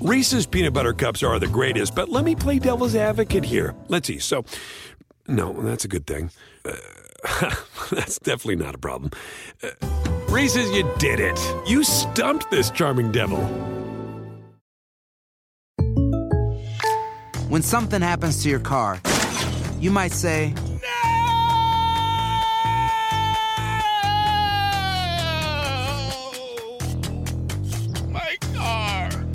Reese's peanut butter cups are the greatest, but let me play devil's advocate here. Let's see. So, no, that's a good thing. Uh, that's definitely not a problem. Uh, Reese's, you did it. You stumped this charming devil. When something happens to your car, you might say,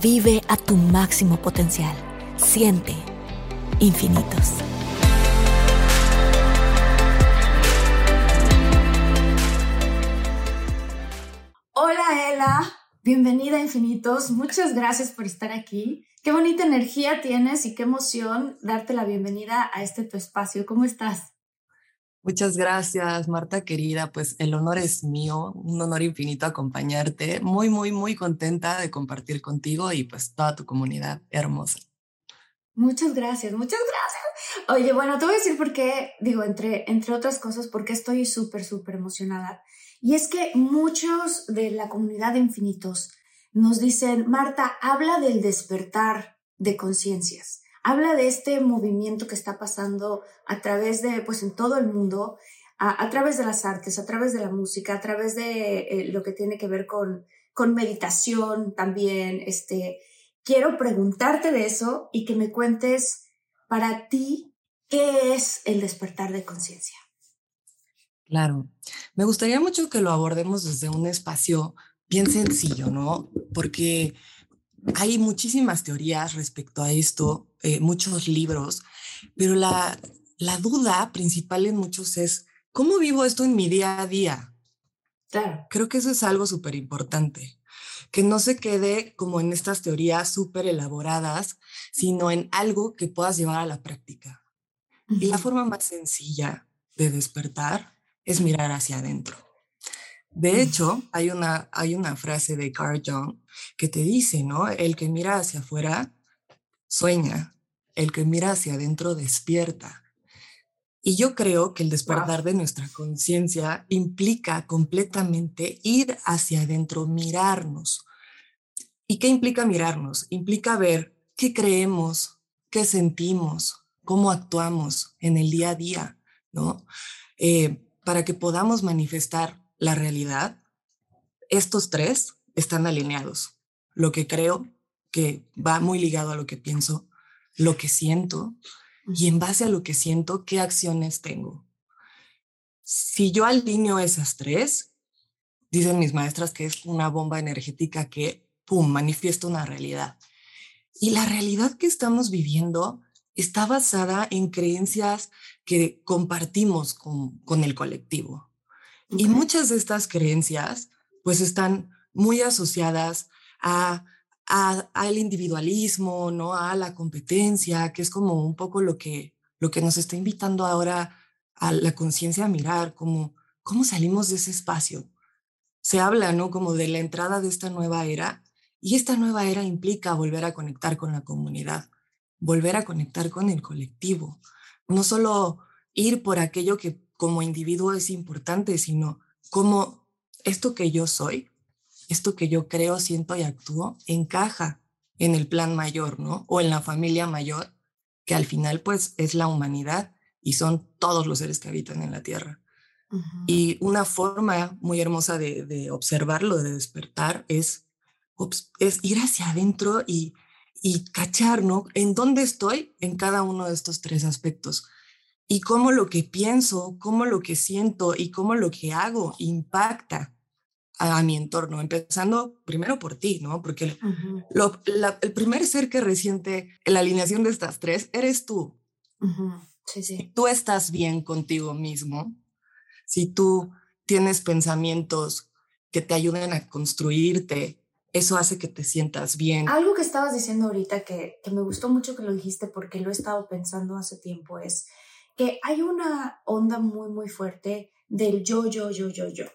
Vive a tu máximo potencial. Siente infinitos. Hola Ela, bienvenida a Infinitos, muchas gracias por estar aquí. Qué bonita energía tienes y qué emoción darte la bienvenida a este tu espacio. ¿Cómo estás? Muchas gracias, Marta querida. Pues el honor es mío, un honor infinito acompañarte. Muy, muy, muy contenta de compartir contigo y pues toda tu comunidad hermosa. Muchas gracias, muchas gracias. Oye, bueno, te voy a decir por qué, digo, entre, entre otras cosas, porque estoy súper, súper emocionada. Y es que muchos de la comunidad de Infinitos nos dicen, Marta, habla del despertar de conciencias. Habla de este movimiento que está pasando a través de, pues en todo el mundo, a, través de las artes, a través de la música, a través de eh, lo que tiene que ver con, con meditación también. Este, quiero preguntarte de eso y que me cuentes para ti qué es el despertar de conciencia. Claro, me gustaría mucho que lo abordemos desde un espacio bien sencillo, ¿no? Porque hay muchísimas teorías respecto a esto, eh, muchos libros, pero la, la duda principal en muchos es, ¿cómo vivo esto en mi día a día? Claro. Creo que eso es algo súper importante, que no se quede como en estas teorías súper elaboradas, sino en algo que puedas llevar a la práctica. Y la forma más sencilla de despertar es mirar hacia adentro. De hecho, hay una, hay una frase de Carl Jung que te dice, ¿no? El que mira hacia afuera sueña, el que mira hacia adentro despierta. Y yo creo que el despertar de nuestra conciencia implica completamente ir hacia adentro, mirarnos. ¿Y qué implica mirarnos? Implica ver qué creemos, qué sentimos, cómo actuamos en el día a día, ¿no? Eh, para que podamos manifestar la realidad, estos tres están alineados. Lo que creo, que va muy ligado a lo que pienso, lo que siento, y en base a lo que siento, qué acciones tengo. Si yo alineo esas tres, dicen mis maestras que es una bomba energética que, ¡pum!, manifiesta una realidad. Y la realidad que estamos viviendo está basada en creencias que compartimos con, con el colectivo. Y muchas de estas creencias pues están muy asociadas a, a, al individualismo, ¿no? A la competencia, que es como un poco lo que, lo que nos está invitando ahora a la conciencia a mirar, como cómo salimos de ese espacio. Se habla, ¿no? Como de la entrada de esta nueva era y esta nueva era implica volver a conectar con la comunidad, volver a conectar con el colectivo, no solo ir por aquello que como individuo es importante, sino cómo esto que yo soy, esto que yo creo, siento y actúo, encaja en el plan mayor, ¿no? O en la familia mayor, que al final pues es la humanidad y son todos los seres que habitan en la Tierra. Uh -huh. Y una forma muy hermosa de, de, observarlo, de despertar, es, es ir hacia adentro y, y cachar, ¿no? En dónde estoy en cada uno de estos tres aspectos y cómo lo que pienso, cómo lo que siento y cómo lo que hago impacta a, a mi entorno, empezando primero por ti, ¿no? Porque uh -huh. lo, la, el primer ser que resiente la alineación de estas tres eres tú. Uh -huh. sí, sí. Si tú estás bien contigo mismo, si tú tienes pensamientos que te ayuden a construirte eso hace que te sientas bien. Algo que estabas diciendo ahorita que, que me gustó mucho que lo dijiste porque lo he estado pensando hace tiempo es que hay una onda muy, muy fuerte del yo, yo, yo, yo, yo.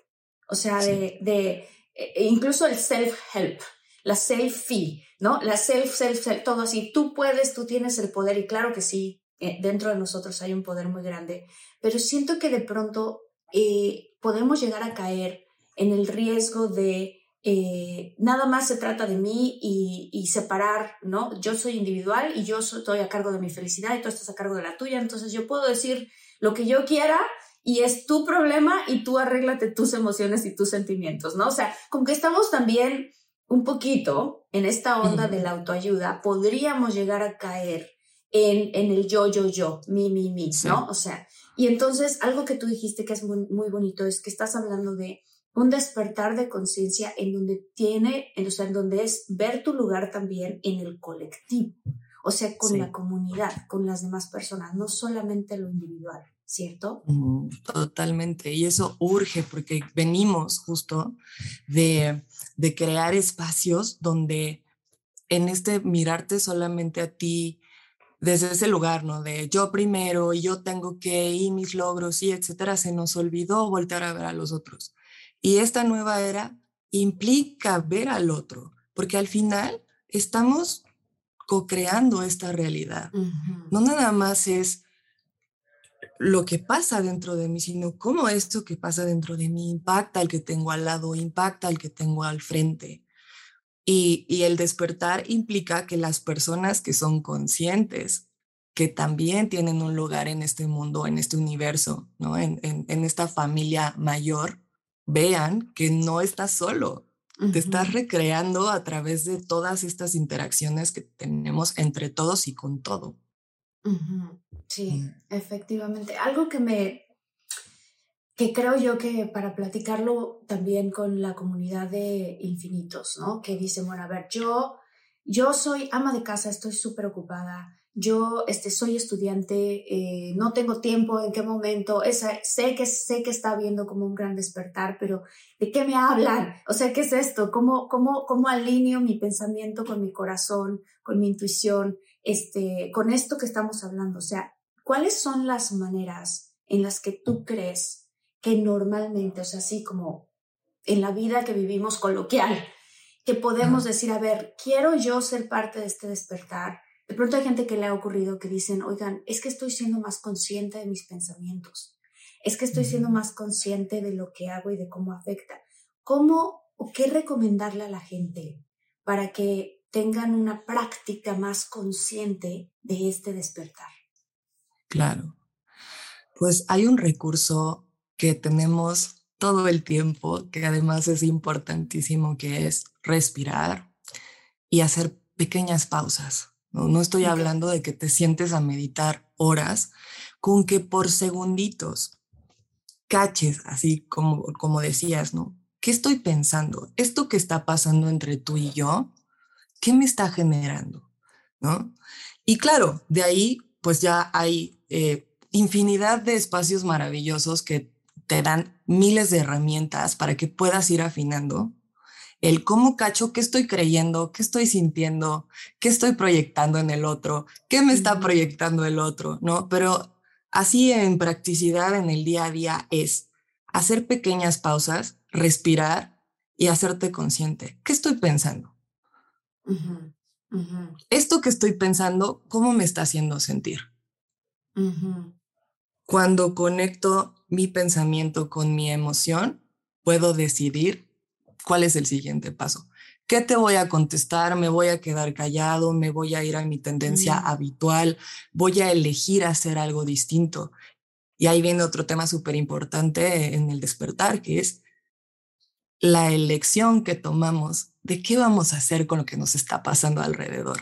O sea, de, de e, incluso el self-help, la self-fee, ¿no? La self, self, self, todo así. Tú puedes, tú tienes el poder y claro que sí, eh, dentro de nosotros hay un poder muy grande, pero siento que de pronto eh, podemos llegar a caer en el riesgo de eh, nada más se trata de mí y, separar, ¿no? Yo soy individual y yo estoy a cargo de mi felicidad y tú estás a cargo de la tuya, entonces yo puedo decir lo que yo quiera y es tu problema y tú arréglate tus emociones y tus sentimientos, ¿no? O sea, con que estamos también un poquito en esta onda de la autoayuda, podríamos llegar a caer en, en el yo, yo, yo, mi, mi, mi, ¿no? O sea, y entonces algo que tú dijiste que es muy, muy bonito es que estás hablando de un despertar de conciencia en donde tiene, en, o sea, en donde es ver tu lugar también en el colectivo, o sea, con la comunidad, con las demás personas, no solamente lo individual, ¿cierto? Totalmente, y eso urge porque venimos justo de, de crear espacios donde en este mirarte solamente a ti, desde ese lugar, ¿no? De yo primero y yo tengo que y mis logros y etcétera, se nos olvidó voltear a ver a los otros. Y esta nueva era implica ver al otro, porque al final estamos co-creando esta realidad. No nada más es lo que pasa dentro de mí, sino cómo esto que pasa dentro de mí impacta al que tengo al lado, impacta al que tengo al frente. Y, y el despertar implica que las personas que son conscientes, que también tienen un lugar en este mundo, en este universo, ¿no? en, en, en esta familia mayor, vean que no estás solo, te estás recreando a través de todas estas interacciones que tenemos entre todos y con todo. Sí, mm. efectivamente. Algo que me, que creo yo que para platicarlo también con la comunidad de infinitos, ¿no? Que dicen, bueno, a ver, yo, yo soy ama de casa, estoy súper ocupada, yo este, soy estudiante, eh, no tengo tiempo, en qué momento, esa, sé, que, sé que está viendo como un gran despertar, pero ¿de qué me hablan? O sea, ¿qué es esto? ¿Cómo, cómo, cómo alineo mi pensamiento con mi corazón, con mi intuición, este, con esto que estamos hablando? O sea, ¿cuáles son las maneras en las que tú crees que normalmente, o sea, así como en la vida que vivimos coloquial, que podemos decir, a ver, quiero yo ser parte de este despertar? De pronto hay gente que le ha ocurrido que dicen, oigan, es que estoy siendo más consciente de mis pensamientos, es que estoy siendo más consciente de lo que hago y de cómo afecta. ¿Cómo o qué recomendarle a la gente para que tengan una práctica más consciente de este despertar? Claro. Pues hay un recurso que tenemos todo el tiempo, que además es importantísimo, que es respirar y hacer pequeñas pausas. No, estoy hablando de que te sientes a meditar horas, con que por segunditos caches, así como, como decías, ¿no? ¿Qué estoy pensando? ¿Esto que está pasando entre tú y yo? ¿Qué me está generando? ¿No? Y claro, de ahí pues ya hay eh, infinidad de espacios maravillosos que te dan miles de herramientas para que puedas ir afinando el cómo cacho, qué estoy creyendo, qué estoy sintiendo, qué estoy proyectando en el otro, qué me está proyectando el otro, ¿no? Pero así en practicidad en el día a día es hacer pequeñas pausas, respirar y hacerte consciente. ¿Qué estoy pensando? Esto que estoy pensando, ¿cómo me está haciendo sentir? Cuando conecto mi pensamiento con mi emoción, puedo decidir ¿Cuál es el siguiente paso? ¿Qué te voy a contestar? ¿Me voy a quedar callado? ¿Me voy a ir a mi tendencia habitual? ¿Voy a elegir hacer algo distinto? Y ahí viene otro tema súper importante en el despertar, que es la elección que tomamos de qué vamos a hacer con lo que nos está pasando alrededor.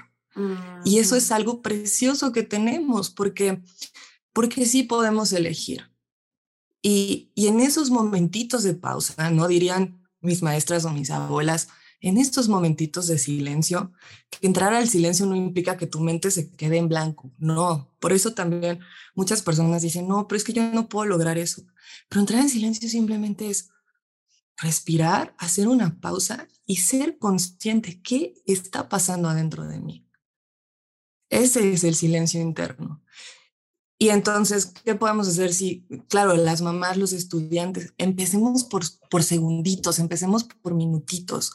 Y eso es algo precioso que tenemos porque, porque sí podemos elegir. Y, y en esos momentitos de pausa, ¿no? Dirían, mis maestras o mis abuelas, en estos momentitos de silencio, que entrar al silencio no implica que tu mente se quede en blanco, no. Por eso también muchas personas dicen, no, pero es que yo no puedo lograr eso. Pero entrar en silencio simplemente es respirar, hacer una pausa y ser consciente qué está pasando adentro de mí. Ese es el silencio interno. Y entonces, ¿qué podemos hacer si, claro, las mamás, los estudiantes, empecemos por, por segunditos, empecemos por minutitos,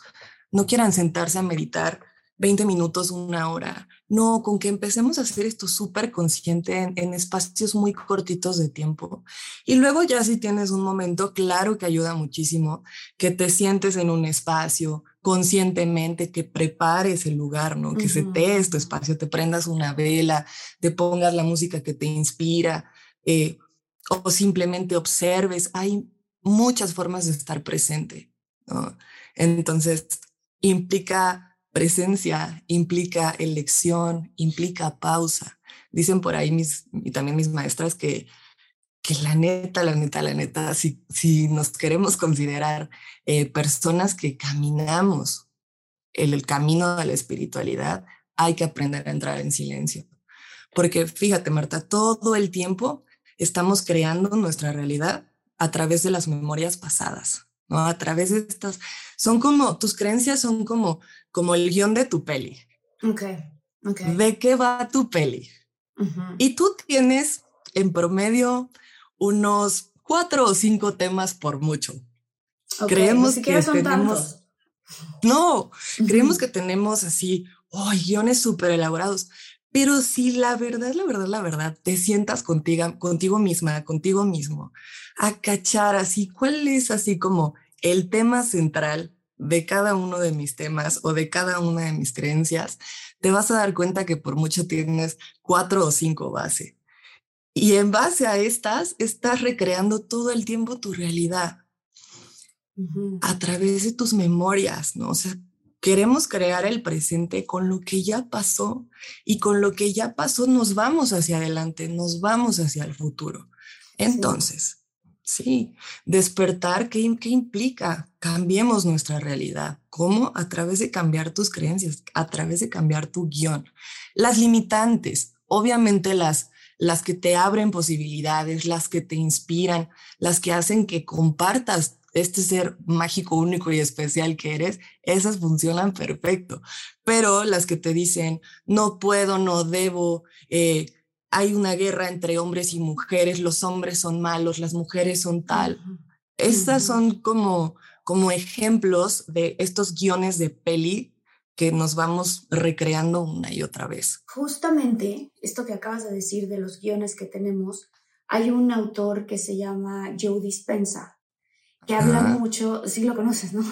no quieran sentarse a meditar 20 minutos, una hora. No, con que empecemos a hacer esto súper consciente en, en, espacios muy cortitos de tiempo. Y luego ya si tienes un momento, claro que ayuda muchísimo que te sientes en un espacio conscientemente, que prepares el lugar, ¿no? Que uh -huh. se te este espacio, te prendas una vela, te pongas la música que te inspira eh, o simplemente observes. Hay muchas formas de estar presente, ¿no? Entonces, implica presencia, implica elección, implica pausa. Dicen por ahí mis, y también mis maestras que, que la neta, la neta, la neta, si, si nos queremos considerar eh, personas que caminamos el, el camino de la espiritualidad, hay que aprender a entrar en silencio. Porque fíjate, Marta, todo el tiempo estamos creando nuestra realidad a través de las memorias pasadas. ¿no? A través de estas, son como, tus creencias son como, como el guion de tu peli. Ok, ok. ¿De qué va tu peli? Uh -huh. Y tú tienes en promedio unos cuatro o cinco temas por mucho. Okay, creemos ni que son tenemos... Tantos. No, uh -huh. creemos que tenemos así, oh, guiones súper elaborados. Pero si la verdad, la verdad, la verdad, te sientas contigo, contigo misma, contigo mismo, a cachar así, cuál es así como el tema central de cada uno de mis temas o de cada una de mis creencias, te vas a dar cuenta que por mucho tienes cuatro o cinco bases. Y en base a estas, estás recreando todo el tiempo tu realidad uh -huh. a través de tus memorias, ¿no? O sea, queremos crear el presente con lo que ya pasó y con lo que ya pasó nos vamos hacia adelante, nos vamos hacia el futuro. Entonces, sí, despertar, ¿qué, ¿qué, implica? Cambiemos nuestra realidad. ¿Cómo? A través de cambiar tus creencias, a través de cambiar tu guion. Las limitantes, obviamente las, las que te abren posibilidades, las que te inspiran, las que hacen que compartas este ser mágico, único y especial que eres, esas funcionan perfecto. Pero las que te dicen, no puedo, no debo, eh, hay una guerra entre hombres y mujeres, los hombres son malos, las mujeres son tal. Uh -huh. Estas son como, como ejemplos de estos guiones de peli que nos vamos recreando una y otra vez. Justamente esto que acabas de decir de los guiones que tenemos, hay un autor que se llama Joe Dispensa, que habla Ajá. mucho, sí lo conoces, ¿no?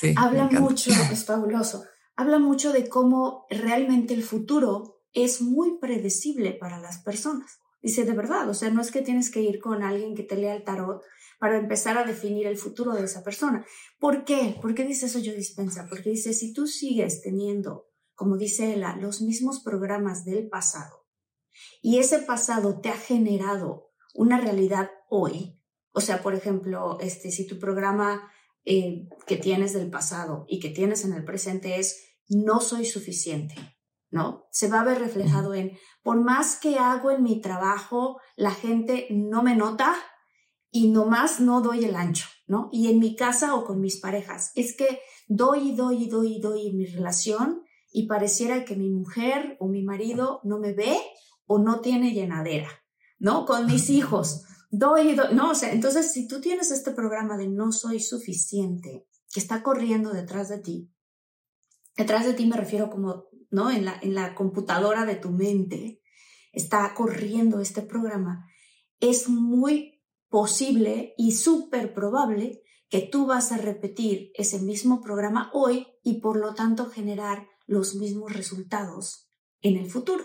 Sí, habla mucho, es fabuloso, habla mucho de cómo realmente el futuro es muy predecible para las personas. Dice, de verdad, o sea, no es que tienes que ir con alguien que te lea el tarot para empezar a definir el futuro de esa persona. ¿Por qué? ¿Por qué dice eso yo dispensa? Porque dice, si tú sigues teniendo, como dice ella, los mismos programas del pasado y ese pasado te ha generado una realidad hoy, o sea, por ejemplo, este, si tu programa eh, que tienes del pasado y que tienes en el presente es no soy suficiente, ¿no? Se va a ver reflejado en, por más que hago en mi trabajo, la gente no me nota y nomás no doy el ancho, ¿no? Y en mi casa o con mis parejas, es que doy y doy y doy y doy en mi relación y pareciera que mi mujer o mi marido no me ve o no tiene llenadera, ¿no? Con mis hijos doy, doy, no, o sea, entonces si tú tienes este programa de no soy suficiente, que está corriendo detrás de ti, detrás de ti me refiero como, ¿no? En la, en la computadora de tu mente está corriendo este programa, es muy posible y súper probable que tú vas a repetir ese mismo programa hoy y por lo tanto generar los mismos resultados en el futuro,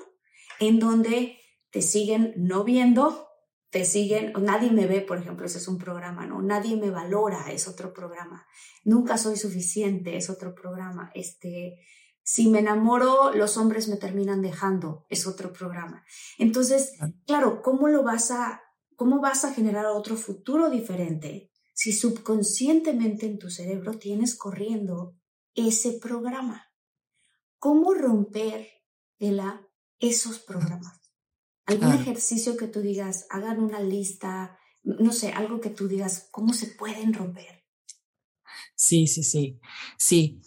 en donde te siguen no viendo, te siguen, nadie me ve, por ejemplo, ese es un programa, ¿no? Nadie me valora, es otro programa. Nunca soy suficiente, es otro programa. Este, si me enamoro, los hombres me terminan dejando, es otro programa. Entonces, claro, ¿cómo lo vas a, cómo vas a generar otro futuro diferente si subconscientemente en tu cerebro tienes corriendo ese programa? ¿Cómo romper, Ela, esos programas? algún claro. ejercicio que tú digas, hagan una lista, no sé, algo que tú digas, ¿cómo se pueden romper? Sí, sí, sí, sí.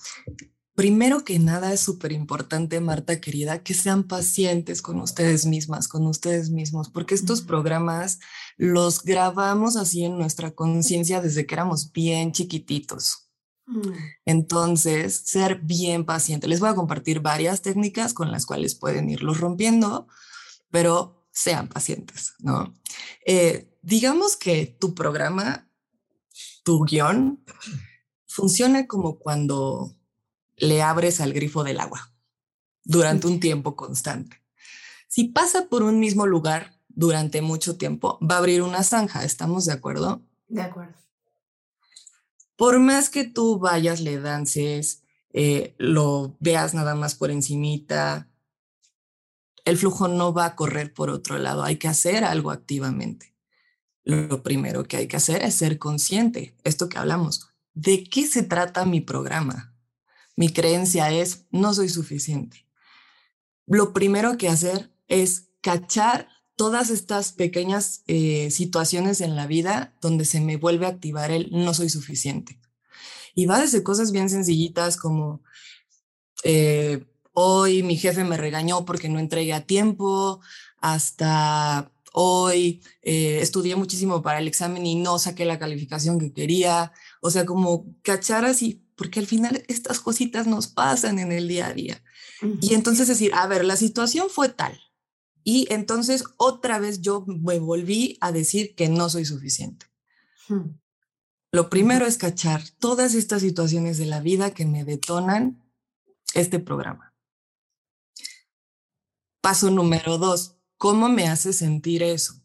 Primero que nada es súper importante, Marta querida, que sean pacientes con ustedes mismas, con ustedes mismos, porque estos programas los grabamos así en nuestra conciencia desde que éramos bien chiquititos. Mm. Entonces, ser bien paciente. Les voy a compartir varias técnicas con las cuales pueden irlos rompiendo, pero sean pacientes, ¿no? Eh, digamos que tu programa, tu guion, funciona como cuando le abres al grifo del agua durante un tiempo constante. Si pasa por un mismo lugar durante mucho tiempo, va a abrir una zanja, ¿estamos de acuerdo? De acuerdo. Por más que tú vayas, le dances, eh, lo veas nada más por encimita, el flujo no va a correr por otro lado, hay que hacer algo activamente. Lo primero que hay que hacer es ser consciente, esto que hablamos, ¿de qué se trata mi programa? Mi creencia es, no soy suficiente. Lo primero que hacer es cachar todas estas pequeñas eh, situaciones en la vida donde se me vuelve a activar el no soy suficiente. Y va desde cosas bien sencillitas como eh, hoy mi jefe me regañó porque no entregué a tiempo, hasta hoy eh, estudié muchísimo para el examen y no saqué la calificación que quería. O sea, como cachar así, porque al final estas cositas nos pasan en el día a día. Y entonces decir, a ver, la situación fue tal. Y entonces otra vez yo me volví a decir que no soy suficiente. Lo primero es cachar todas estas situaciones de la vida que me detonan este programa. Paso número dos, ¿cómo me hace sentir eso?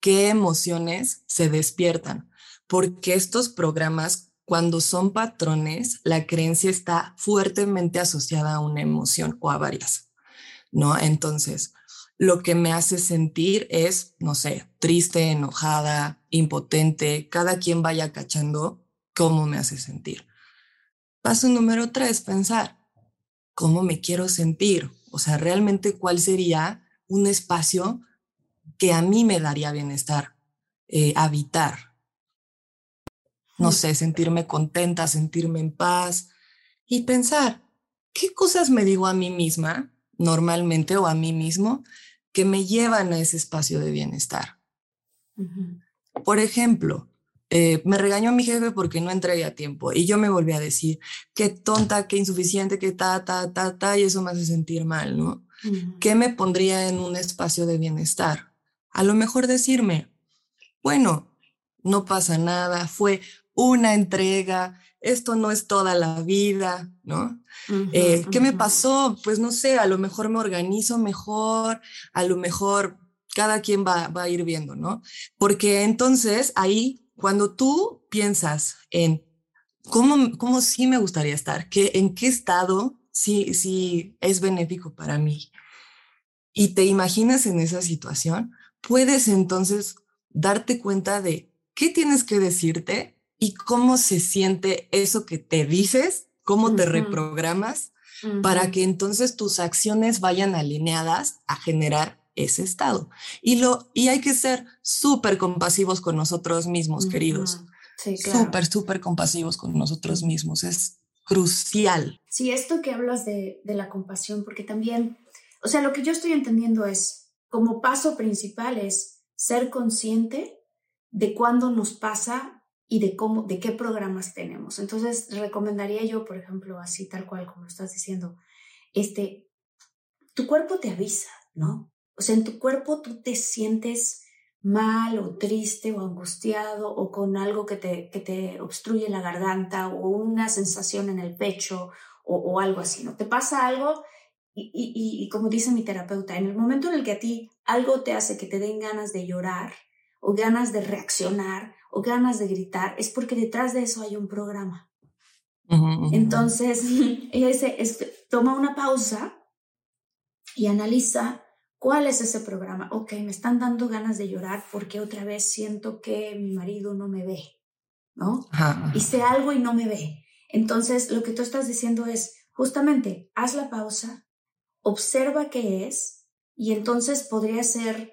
¿Qué emociones se despiertan? Porque estos programas, cuando son patrones, la creencia está fuertemente asociada a una emoción o a varias, ¿no? Entonces, lo que me hace sentir es, no sé, triste, enojada, impotente, cada quien vaya cachando cómo me hace sentir. Paso número tres, pensar, ¿cómo me quiero sentir? O sea, realmente cuál sería un espacio que a mí me daría bienestar, eh, habitar. No sé, sentirme contenta, sentirme en paz y pensar, ¿qué cosas me digo a mí misma normalmente o a mí mismo que me llevan a ese espacio de bienestar. Por ejemplo, eh, me regañó mi jefe porque no entregué a tiempo y yo me volví a decir, qué tonta, qué insuficiente, qué ta, ta, ta, ta, y eso me hace sentir mal, ¿no? ¿Qué me pondría en un espacio de bienestar? A lo mejor decirme, bueno, no pasa nada, fue una entrega, esto no es toda la vida, ¿no? Eh, ¿Qué me pasó? Pues no sé, a lo mejor me organizo mejor, a lo mejor cada quien va, va a ir viendo, ¿no? Porque entonces ahí, cuando tú piensas en cómo, cómo sí me gustaría estar, que, en qué estado sí, sí es benéfico para mí, y te imaginas en esa situación, puedes entonces darte cuenta de qué tienes que decirte y cómo se siente eso que te dices, cómo te reprogramas para que entonces tus acciones vayan alineadas a generar ese estado. Y, lo, y hay que ser súper compasivos con nosotros mismos, queridos. Sí, Súper, súper compasivos con nosotros mismos. Es crucial. Sí, esto que hablas de, de la compasión, porque también, o sea, lo que yo estoy entendiendo es, como paso principal es ser consciente de cuándo nos pasa y de cómo, de qué programas tenemos. Entonces, recomendaría yo, por ejemplo, así tal cual como estás diciendo, este, tu cuerpo te avisa, ¿no? O sea, en tu cuerpo tú te sientes mal o triste o angustiado o con algo que te, que te obstruye la garganta o una sensación en el pecho o, algo así, ¿no? Te pasa algo y, y, y, como dice mi terapeuta, en el momento en el que a ti algo te hace que te den ganas de llorar o ganas de reaccionar o ganas de gritar, es porque detrás de eso hay un programa. Entonces, ella dice, toma una pausa y analiza cuál es ese programa. Ok, me están dando ganas de llorar porque otra vez siento que mi marido no me ve, ¿no? Hice algo y no me ve. Entonces, lo que tú estás diciendo es, justamente, haz la pausa, observa qué es y entonces podría ser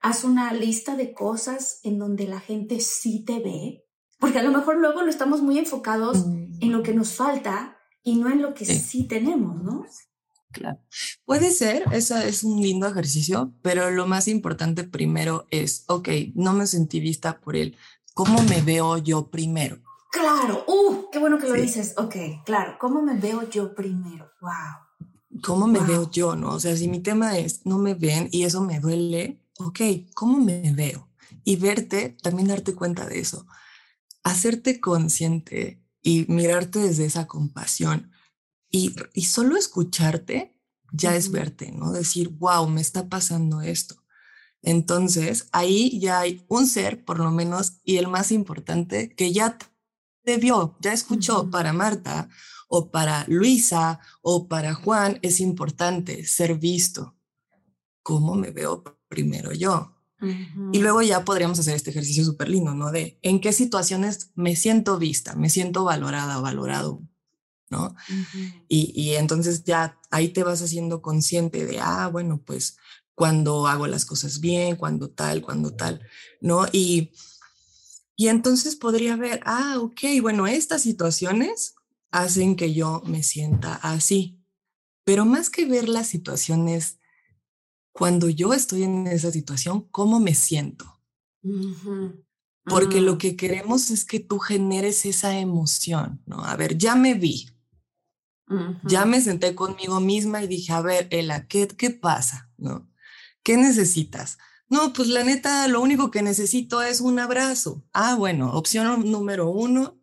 haz una lista de cosas en donde la gente sí te ve, Porque a lo mejor luego lo estamos muy enfocados en lo que nos falta y no en lo que sí, tenemos, ¿no? Claro. Puede ser, eso es un lindo ejercicio, pero lo más importante primero es, ok, no me sentí vista por él. ¿Cómo me veo yo primero? Claro, uh, qué bueno que lo dices. Ok, claro, ¿cómo me veo yo primero? Wow. ¿Cómo me veo yo, no? O sea, si mi tema es no me ven y eso me duele, ok, ¿cómo me veo? Y verte, también darte cuenta de eso. Hacerte consciente y mirarte desde esa compasión y, y solo escucharte ya es verte, ¿no? Decir, wow, me está pasando esto. Entonces, ahí ya hay un ser, por lo menos, y el más importante, que ya te vio, ya escuchó para Marta o para Luisa o para Juan, es importante ser visto. ¿Cómo me veo primero yo? Y luego ya podríamos hacer este ejercicio súper lindo, ¿no? De en qué situaciones me siento vista, me siento valorada, valorado, ¿no? y, y, entonces ya ahí te vas haciendo consciente de, ah, bueno, pues cuando hago las cosas bien, cuando tal, cuando tal, ¿no? Y, y entonces podría ver, ah, ok, bueno, estas situaciones hacen que yo me sienta así. Pero más que ver las situaciones, cuando yo estoy en esa situación, ¿cómo me siento? Porque lo ah. que queremos es que tú generes esa emoción, ¿no? A ver, ya me vi, ya me senté conmigo misma y dije, a ver, Ela, ¿qué, qué pasa? ¿No? ¿Qué necesitas? No, pues la neta, lo único que necesito es un abrazo. Ah, bueno, opción número uno,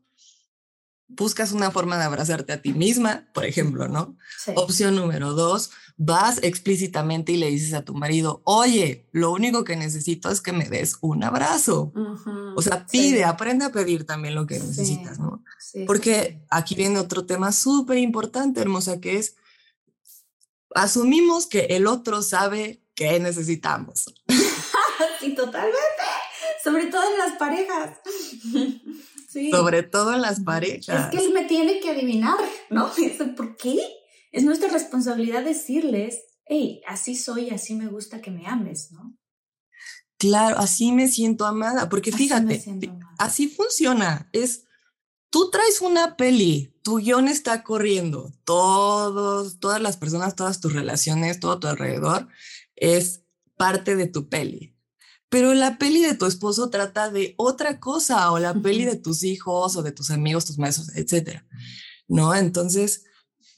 buscas una forma de abrazarte a ti misma, por ejemplo, ¿no? Opción número dos, vas explícitamente y le dices a tu marido, oye, lo único que necesito es que me des un abrazo. O sea, pide, aprende a pedir también lo que necesitas, ¿no? Porque aquí viene otro tema súper importante, hermosa, que es, asumimos que el otro sabe ¿Qué necesitamos? sí, totalmente. Sobre todo en las parejas. sí. Sobre todo en las parejas. Es que él me tiene que adivinar, ¿no? ¿Por qué? Es nuestra responsabilidad decirles, hey, así soy, así me gusta que me ames, ¿no? Claro, así me siento amada, porque fíjate, así funciona. Es tú traes una peli, tu guion está corriendo, todos, todas las personas, todas tus relaciones, todo tu alrededor es parte de tu peli. Pero la peli de tu esposo trata de otra cosa, o la peli de tus hijos, o de tus amigos, tus maestros, etcétera. ¿No? Entonces,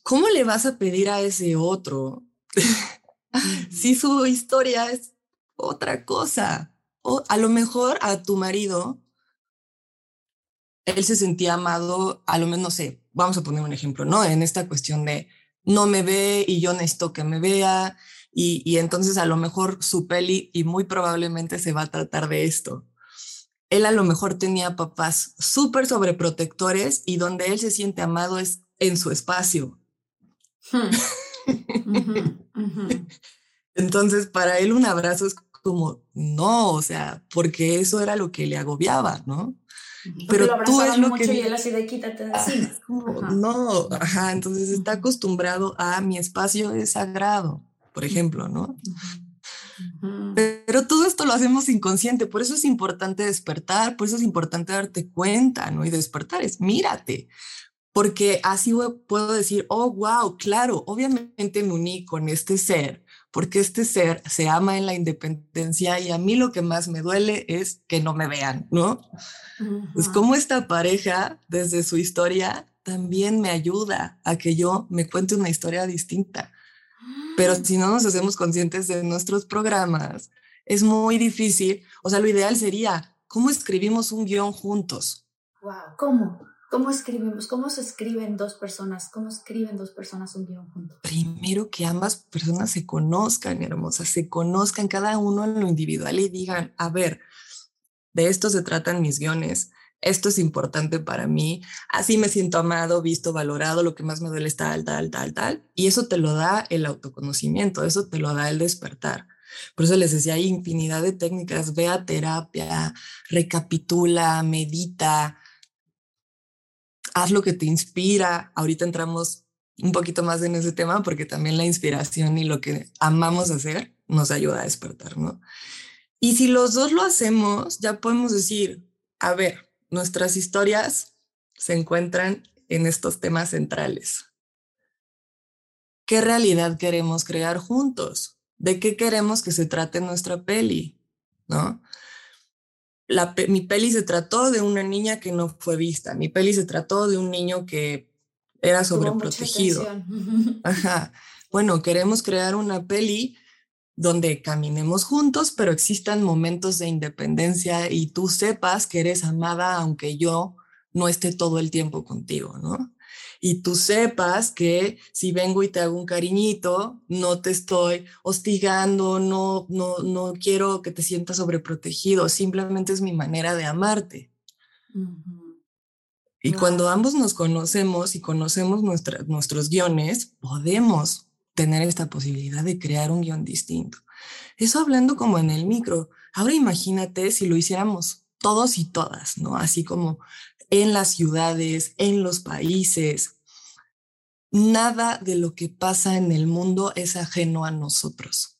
¿cómo le vas a pedir a ese otro si su historia es otra cosa? O a lo mejor a tu marido, él se sentía amado, a lo menos, no sé, vamos a poner un ejemplo, ¿no? En esta cuestión de no me ve y yo necesito que me vea y, entonces a lo mejor su peli, y muy probablemente se va a tratar de esto. Él a lo mejor tenía papás súper sobreprotectores y donde él se siente amado es en su espacio. Hmm. Entonces, para él un abrazo es como, no, o sea, porque eso era lo que le agobiaba, ¿no? Pero tú es lo que... Y él así de quítate de No, ajá, entonces está acostumbrado a mi espacio es sagrado por ejemplo, ¿no? Pero todo esto lo hacemos inconsciente, por eso es importante despertar, por eso es importante darte cuenta, ¿no? Y despertar es mírate, porque así puedo decir, oh, wow, claro, obviamente me uní con este ser, porque este ser se ama en la independencia y a mí lo que más me duele es que no me vean, ¿no? Es como esta pareja, desde su historia, también me ayuda a que yo me cuente una historia distinta. Pero si no nos hacemos conscientes de nuestros programas, es muy difícil. O sea, lo ideal sería, ¿cómo escribimos un guion juntos? Wow, ¿cómo? ¿Cómo escribimos? ¿Cómo se escriben dos personas? ¿Cómo escriben dos personas un guion juntos? Primero que ambas personas se conozcan, hermosas, se conozcan cada uno en lo individual y digan, a ver, de esto se tratan mis guiones, esto es importante para mí, así me siento amado, visto, valorado, lo que más me duele es tal, tal, tal, tal. Y eso te lo da el autoconocimiento, eso te lo da el despertar. Por eso les decía, hay infinidad de técnicas, ve a terapia, recapitula, medita, haz lo que te inspira. Ahorita entramos un poquito más en ese tema porque también la inspiración y lo que amamos hacer nos ayuda a despertar, ¿no? Y si los dos lo hacemos, ya podemos decir, a ver, nuestras historias se encuentran en estos temas centrales. ¿Qué realidad queremos crear juntos? ¿De qué queremos que se trate nuestra peli? ¿No? La, mi peli se trató de una niña que no fue vista. Mi peli se trató de un niño que era sobreprotegido. Ajá. Bueno, queremos crear una peli donde caminemos juntos, pero existan momentos de independencia y tú sepas que eres amada aunque yo no esté todo el tiempo contigo, ¿no? Y tú sepas que si vengo y te hago un cariñito, no te estoy hostigando, no, no, no quiero que te sientas sobreprotegido, simplemente es mi manera de amarte. Y cuando ambos nos conocemos y conocemos nuestros guiones, podemos tener esta posibilidad de crear un guion distinto. Eso hablando como en el micro. Ahora imagínate si lo hiciéramos todos y todas, ¿no? Así como en las ciudades, en los países. Nada de lo que pasa en el mundo es ajeno a nosotros.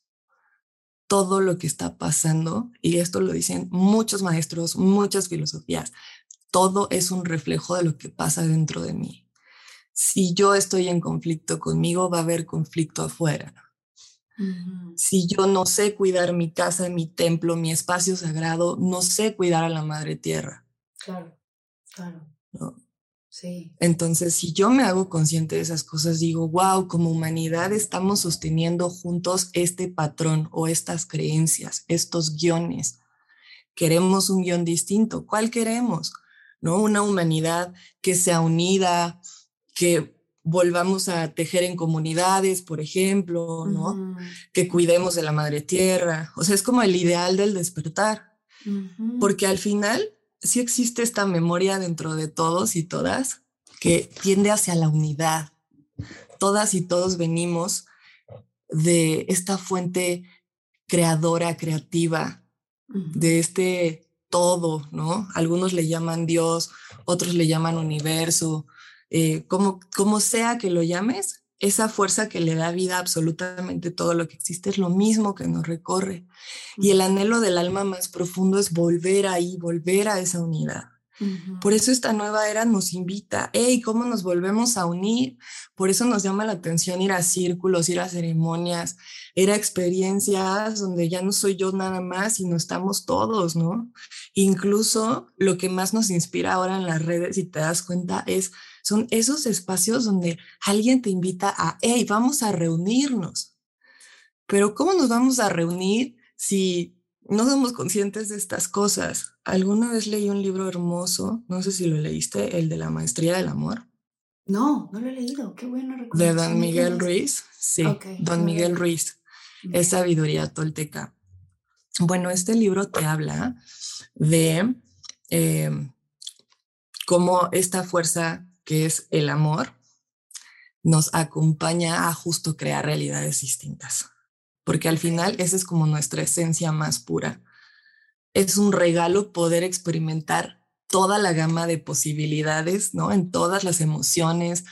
Todo lo que está pasando, y esto lo dicen muchos maestros, muchas filosofías, todo es un reflejo de lo que pasa dentro de mí si yo estoy en conflicto conmigo, va a haber conflicto afuera. Si yo no sé cuidar mi casa, mi templo, mi espacio sagrado, no sé cuidar a la madre tierra. Claro, claro. Sí. Entonces, si yo me hago consciente de esas cosas, digo, wow, como humanidad estamos sosteniendo juntos este patrón o estas creencias, estos guiones. Queremos un guion distinto. ¿Cuál queremos? ¿No? Una humanidad que sea unida, que volvamos a tejer en comunidades, por ejemplo, ¿no? Que cuidemos de la madre tierra. O sea, es como el ideal del despertar. Porque al final sí existe esta memoria dentro de todos y todas que tiende hacia la unidad. Todas y todos venimos de esta fuente creadora, creativa, de este todo, ¿no? Algunos le llaman Dios, otros le llaman universo, eh, como, como sea que lo llames, esa fuerza que le da vida a absolutamente todo lo que existe es lo mismo que nos recorre. Y el anhelo del alma más profundo es volver ahí, volver a esa unidad. Por eso esta nueva era nos invita, hey, ¿cómo nos volvemos a unir? Por eso nos llama la atención ir a círculos, ir a ceremonias, ir a experiencias donde ya no soy yo nada más, sino estamos todos, ¿no? Incluso lo que más nos inspira ahora en las redes, si te das cuenta, es son esos espacios donde alguien te invita a, hey, vamos a reunirnos. Pero ¿cómo nos vamos a reunir si no somos conscientes de estas cosas? Alguna vez leí un libro hermoso, no sé si lo leíste, el de la maestría del amor. No, no lo he leído. Qué bueno De Don Miguel Ruiz. Sí, Don Miguel Ruiz. Es sabiduría tolteca. Bueno, este libro te habla de eh, cómo esta fuerza que es el amor, nos acompaña a justo crear realidades distintas. Porque al final esa es como nuestra esencia más pura. Es un regalo poder experimentar toda la gama de posibilidades, ¿no? En todas las emociones,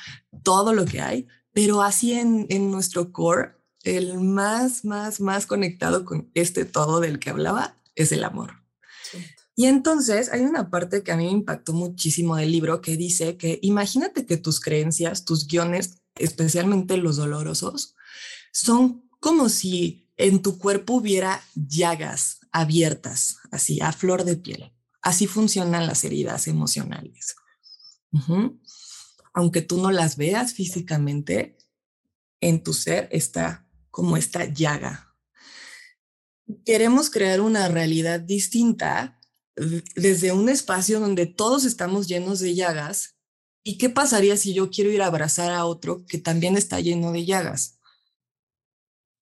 todo lo que hay, pero así en, en nuestro core, el más, más, más conectado con este todo del que hablaba es el amor. Y entonces hay una parte que a mí me impactó muchísimo del libro que dice que imagínate que tus creencias, tus guiones, especialmente los dolorosos, son como si en tu cuerpo hubiera llagas abiertas, así a flor de piel. Así funcionan las heridas emocionales. Aunque tú no las veas físicamente, en tu ser está como esta llaga. Queremos crear una realidad distinta desde un espacio donde todos estamos llenos de llagas. ¿Y qué pasaría si yo quiero ir a abrazar a otro que también está lleno de llagas?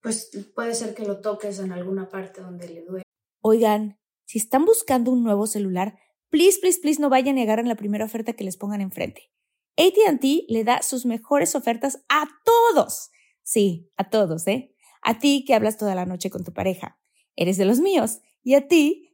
Pues puede ser que lo toques en alguna parte donde le duele. Oigan, si están buscando un nuevo celular, please, please, please no vayan a negar en la primera oferta que les pongan enfrente. ATT le da sus mejores ofertas a todos. Sí, a todos, ¿eh? A ti que hablas toda la noche con tu pareja. Eres de los míos. Y a ti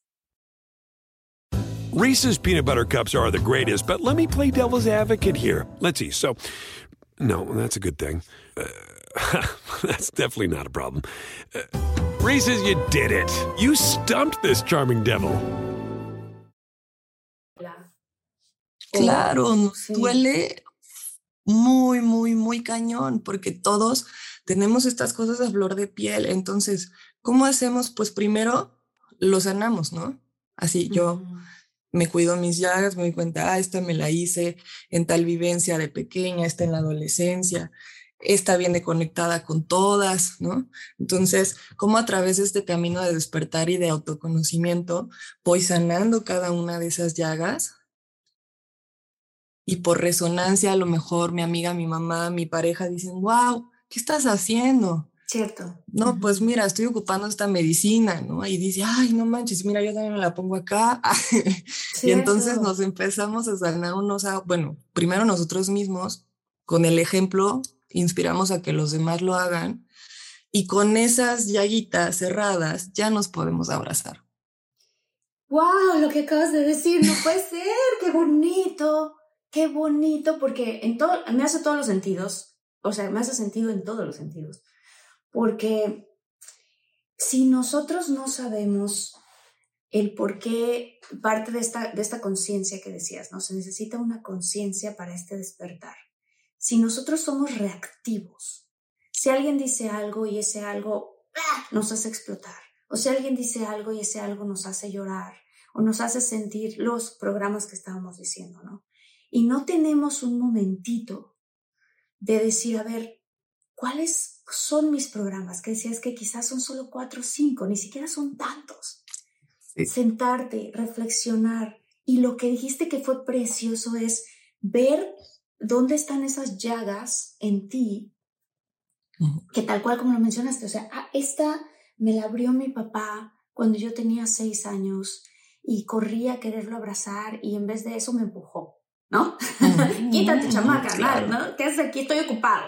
Reese's peanut butter cups are the greatest, but let me play devil's advocate here. Let's see. So, no, that's a good thing. Uh, that's definitely not a problem. Uh, Reese's, you did it. You stumped this charming devil. Claro, nos duele muy, muy, muy cañón, porque todos tenemos estas cosas a flor de piel. Entonces, ¿cómo hacemos? Pues primero lo sanamos, ¿no? Así yo me cuido mis llagas, me doy cuenta, ah, esta me la hice en tal vivencia de pequeña, esta en la adolescencia, esta viene conectada con todas, ¿no? Entonces, ¿cómo a través de este camino de despertar y de autoconocimiento voy sanando cada una de esas llagas y por resonancia a lo mejor mi amiga, mi mamá, mi pareja dicen, wow, ¿qué estás haciendo? Cierto. No, pues mira, estoy ocupando esta medicina, ¿no? Y dice, ay, no manches, mira, yo también me la pongo acá. y entonces nos empezamos a sanar unos, a, bueno, primero nosotros mismos, con el ejemplo, inspiramos a que los demás lo hagan. Y con esas llaguitas cerradas ya nos podemos abrazar. ¡Wow! Lo que acabas de decir, no puede ser, qué bonito. Qué bonito, porque en todo, me hace todos los sentidos, o sea, me hace sentido en todos los sentidos, porque si nosotros no sabemos el por qué parte de esta, de esta conciencia que decías, ¿no? Se necesita una conciencia para este despertar. Si nosotros somos reactivos, si alguien dice algo y ese algo nos hace explotar, o si alguien dice algo y ese algo nos hace llorar, o nos hace sentir los programas que estábamos diciendo, ¿no? y no tenemos un momentito de decir, a ver, ¿cuáles son mis programas? Que decías que quizás son solo cuatro o cinco, ni siquiera son tantos. Sentarte, reflexionar. Y lo que dijiste que fue precioso es ver dónde están esas llagas en ti, que tal cual como lo mencionaste, o sea, ah, esta me la abrió mi papá cuando yo tenía seis años y corría a quererlo abrazar y en vez de eso me empujó. ¿No? Quítate, chamaca, ¿no? ¿Qué haces aquí? Estoy ocupado.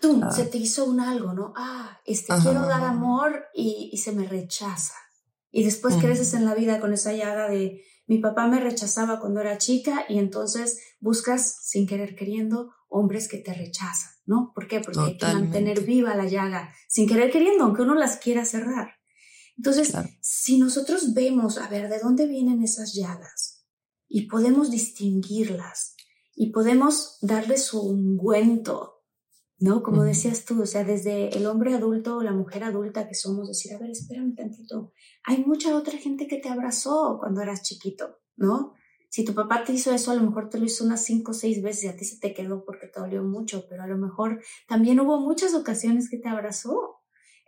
Tú, se te hizo un algo, ¿no? Ah, este, quiero dar amor y, y, se me rechaza. Y después creces en la vida con esa llaga de mi papá me rechazaba cuando era chica y entonces buscas, sin querer queriendo, hombres que te rechazan, ¿no? ¿Por qué? Porque hay que mantener viva la llaga, sin querer queriendo, aunque uno las quiera cerrar. Entonces, si nosotros vemos, a ver, ¿de dónde vienen esas llagas? Y podemos distinguirlas y podemos darle su ungüento, ¿no? Como decías tú, o sea, desde el hombre adulto o la mujer adulta que somos, decir, a ver, espérame tantito, hay mucha otra gente que te abrazó cuando eras chiquito, ¿no? Si tu papá te hizo eso, a lo mejor te lo hizo unas cinco o seis veces y a ti se te quedó porque te dolió mucho, pero a lo mejor también hubo muchas ocasiones que te abrazó.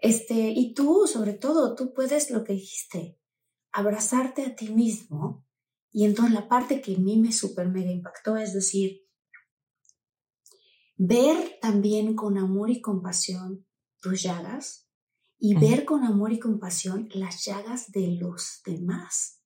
Este, y tú, sobre todo, tú puedes lo que dijiste, abrazarte a ti mismo y entonces la parte que a mí me super mega impactó es decir, ver también con amor y compasión tus llagas y ver con amor y compasión las llagas de los demás.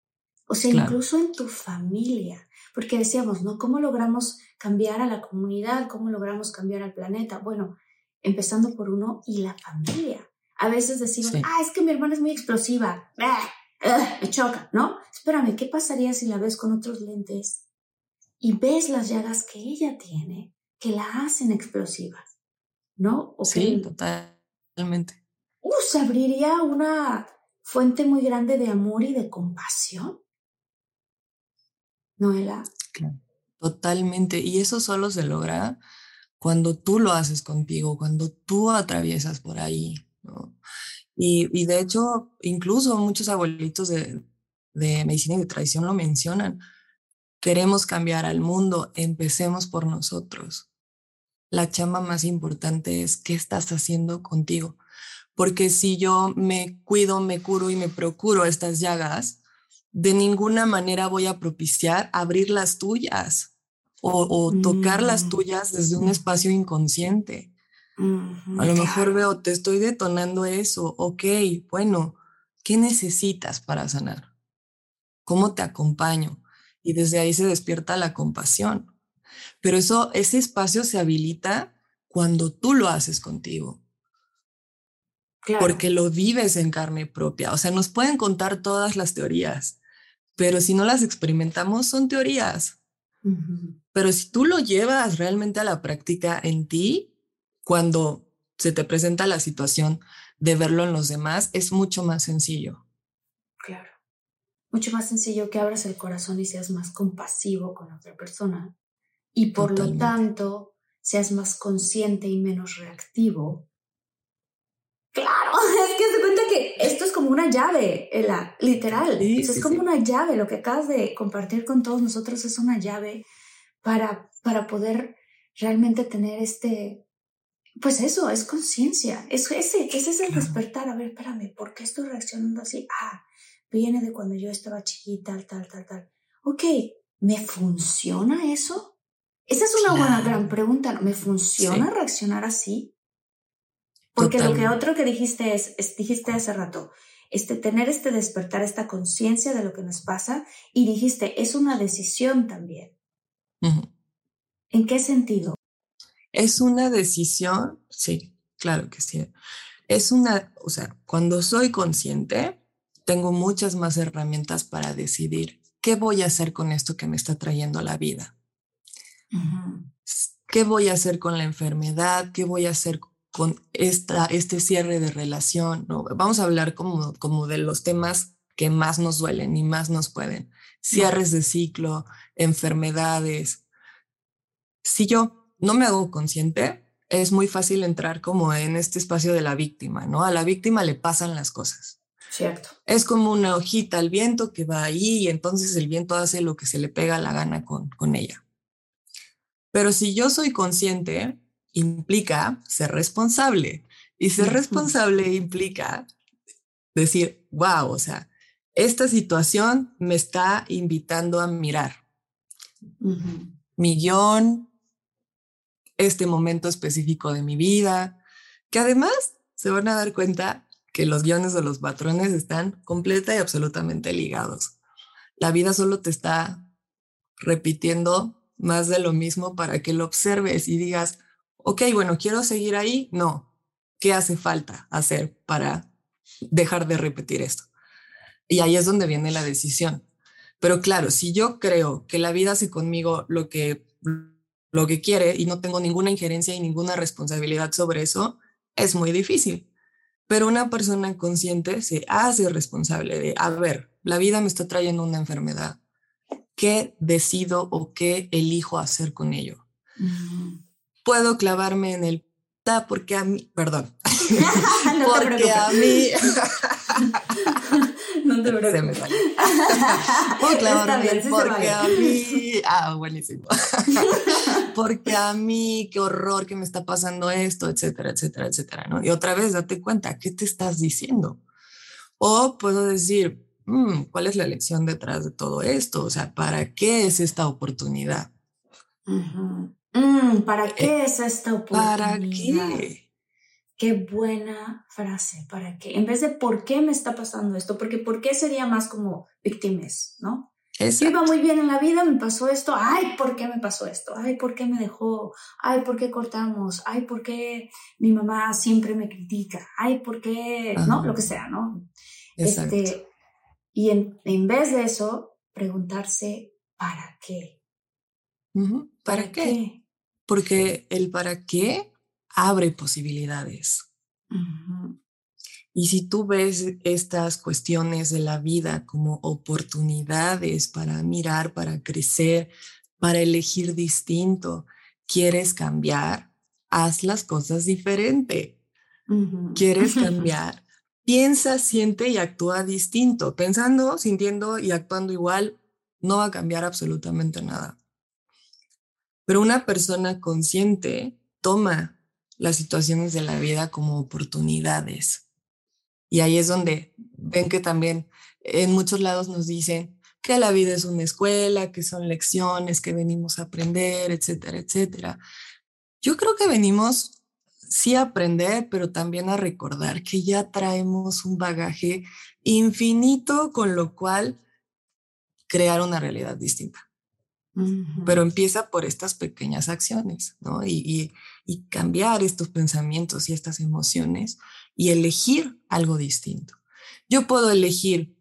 O sea, incluso en tu familia, porque decíamos, ¿no? ¿Cómo logramos cambiar a la comunidad? ¿Cómo logramos cambiar al planeta? Bueno, empezando por uno y la familia. A veces decimos, ah, es que mi hermana es muy explosiva me choca, ¿no? Espérame, ¿qué pasaría si la ves con otros lentes y ves las llagas que ella tiene que la hacen explosivas, ¿no? sí, totalmente. Uh, se abriría una fuente muy grande de amor y de compasión. Noela. Totalmente. Y eso solo se logra cuando tú lo haces contigo, cuando tú atraviesas por ahí, ¿no? Y, de hecho, incluso muchos abuelitos de, de medicina y de tradición lo mencionan. Queremos cambiar al mundo, empecemos por nosotros. La chamba más importante es qué estás haciendo contigo. Porque si yo me cuido, me curo y me procuro estas llagas, de ninguna manera voy a propiciar abrir las tuyas o, tocar las mm. tuyas desde un espacio inconsciente a lo mejor veo, te estoy detonando eso, ok, bueno, ¿qué necesitas para sanar? ¿Cómo te acompaño? Y desde ahí se despierta la compasión. pero eso, ese espacio se habilita cuando tú lo haces contigo. Porque lo vives en carne propia. O sea, nos pueden contar todas las teorías, pero si no las experimentamos, son teorías. Pero si tú lo llevas realmente a la práctica en ti, cuando se te presenta la situación de verlo en los demás, es mucho más sencillo. Claro. Mucho más sencillo que abras el corazón y seas más compasivo con otra persona. Y por lo tanto, seas más consciente y menos reactivo. Claro, es que se cuenta que esto es como una llave, Ela, literal. es como una llave. Lo que acabas de compartir con todos nosotros es una llave para, para poder realmente tener este, pues eso, es conciencia, es ese, ese es el despertar, a ver, espérame, ¿por qué estoy reaccionando así? Ah, viene de cuando yo estaba chiquita, tal, tal, tal, tal. Ok, ¿me funciona eso? Esa es una buena gran pregunta, ¿me funciona reaccionar así? Porque lo que otro que dijiste es, dijiste hace rato, este, tener este despertar, esta conciencia de lo que nos pasa, y dijiste, es una decisión también. ¿En qué sentido? Es una decisión, sí, claro que sí. Es una, o sea, cuando soy consciente, tengo muchas más herramientas para decidir qué voy a hacer con esto que me está trayendo a la vida. ¿Qué voy a hacer con la enfermedad? ¿Qué voy a hacer con esta, este cierre de relación? ¿no? Vamos a hablar como, como de los temas que más nos duelen y más nos pueden. Cierres de ciclo, enfermedades, si yo no me hago consciente, es muy fácil entrar como en este espacio de la víctima, ¿no? A la víctima le pasan las cosas. Cierto. Es como una hojita al viento que va ahí y entonces el viento hace lo que se le pega la gana con, con ella. Pero si yo soy consciente, implica ser responsable. Y ser responsable implica decir, wow, o sea, esta situación me está invitando a mirar. Mi guion, este momento específico de mi vida, que además se van a dar cuenta que los guiones o los patrones están completa y absolutamente ligados. La vida solo te está repitiendo más de lo mismo para que lo observes y digas, ok, bueno, quiero seguir ahí. No, ¿qué hace falta hacer para dejar de repetir esto? Y ahí es donde viene la decisión. Pero claro, si yo creo que la vida hace conmigo lo que lo que quiere y no tengo ninguna injerencia y ninguna responsabilidad sobre eso, es muy difícil. Pero una persona consciente se hace responsable de, a ver, la vida me está trayendo una enfermedad. ¿Qué decido o qué elijo hacer con ello? Puedo clavarme en el, ta porque a mí, perdón, porque a mí no te preocupes. porque a mí. Ah, buenísimo. porque a mí, qué horror que me está pasando esto, etcétera, etcétera, etcétera, ¿no? Y otra vez, date cuenta, ¿qué te estás diciendo? O puedo decir, mm, ¿cuál es la lección detrás de todo esto? O sea, ¿para qué es esta oportunidad? Mm, ¿Para eh, qué es esta oportunidad? ¿Para qué? Qué buena frase, ¿para qué? En vez de por qué me está pasando esto, porque por qué sería más como víctimas, ¿no? Yo iba muy bien en la vida, me pasó esto, ay, ¿por qué me pasó esto? Ay, ¿por qué me dejó? Ay, ¿por qué cortamos? Ay, ¿por qué mi mamá siempre me critica? Ay, ¿por qué? ¿No? Lo que sea, ¿no? Este, y en, en, vez de eso, preguntarse, ¿para qué? ¿Para, qué? Porque el para qué abre posibilidades. Y si tú ves estas cuestiones de la vida como oportunidades para mirar, para crecer, para elegir distinto, quieres cambiar, haz las cosas diferente. Quieres cambiar, piensa, siente y actúa distinto. Pensando, sintiendo y actuando igual, no va a cambiar absolutamente nada. Pero una persona consciente toma las situaciones de la vida como oportunidades. Y ahí es donde ven que también en muchos lados nos dicen que la vida es una escuela, que son lecciones, que venimos a aprender, etcétera, etcétera. Yo creo que venimos sí a aprender, pero también a recordar que ya traemos un bagaje infinito con lo cual crear una realidad distinta. Pero empieza por estas pequeñas acciones, ¿no? Y, y, cambiar estos pensamientos y estas emociones y elegir algo distinto. Yo puedo elegir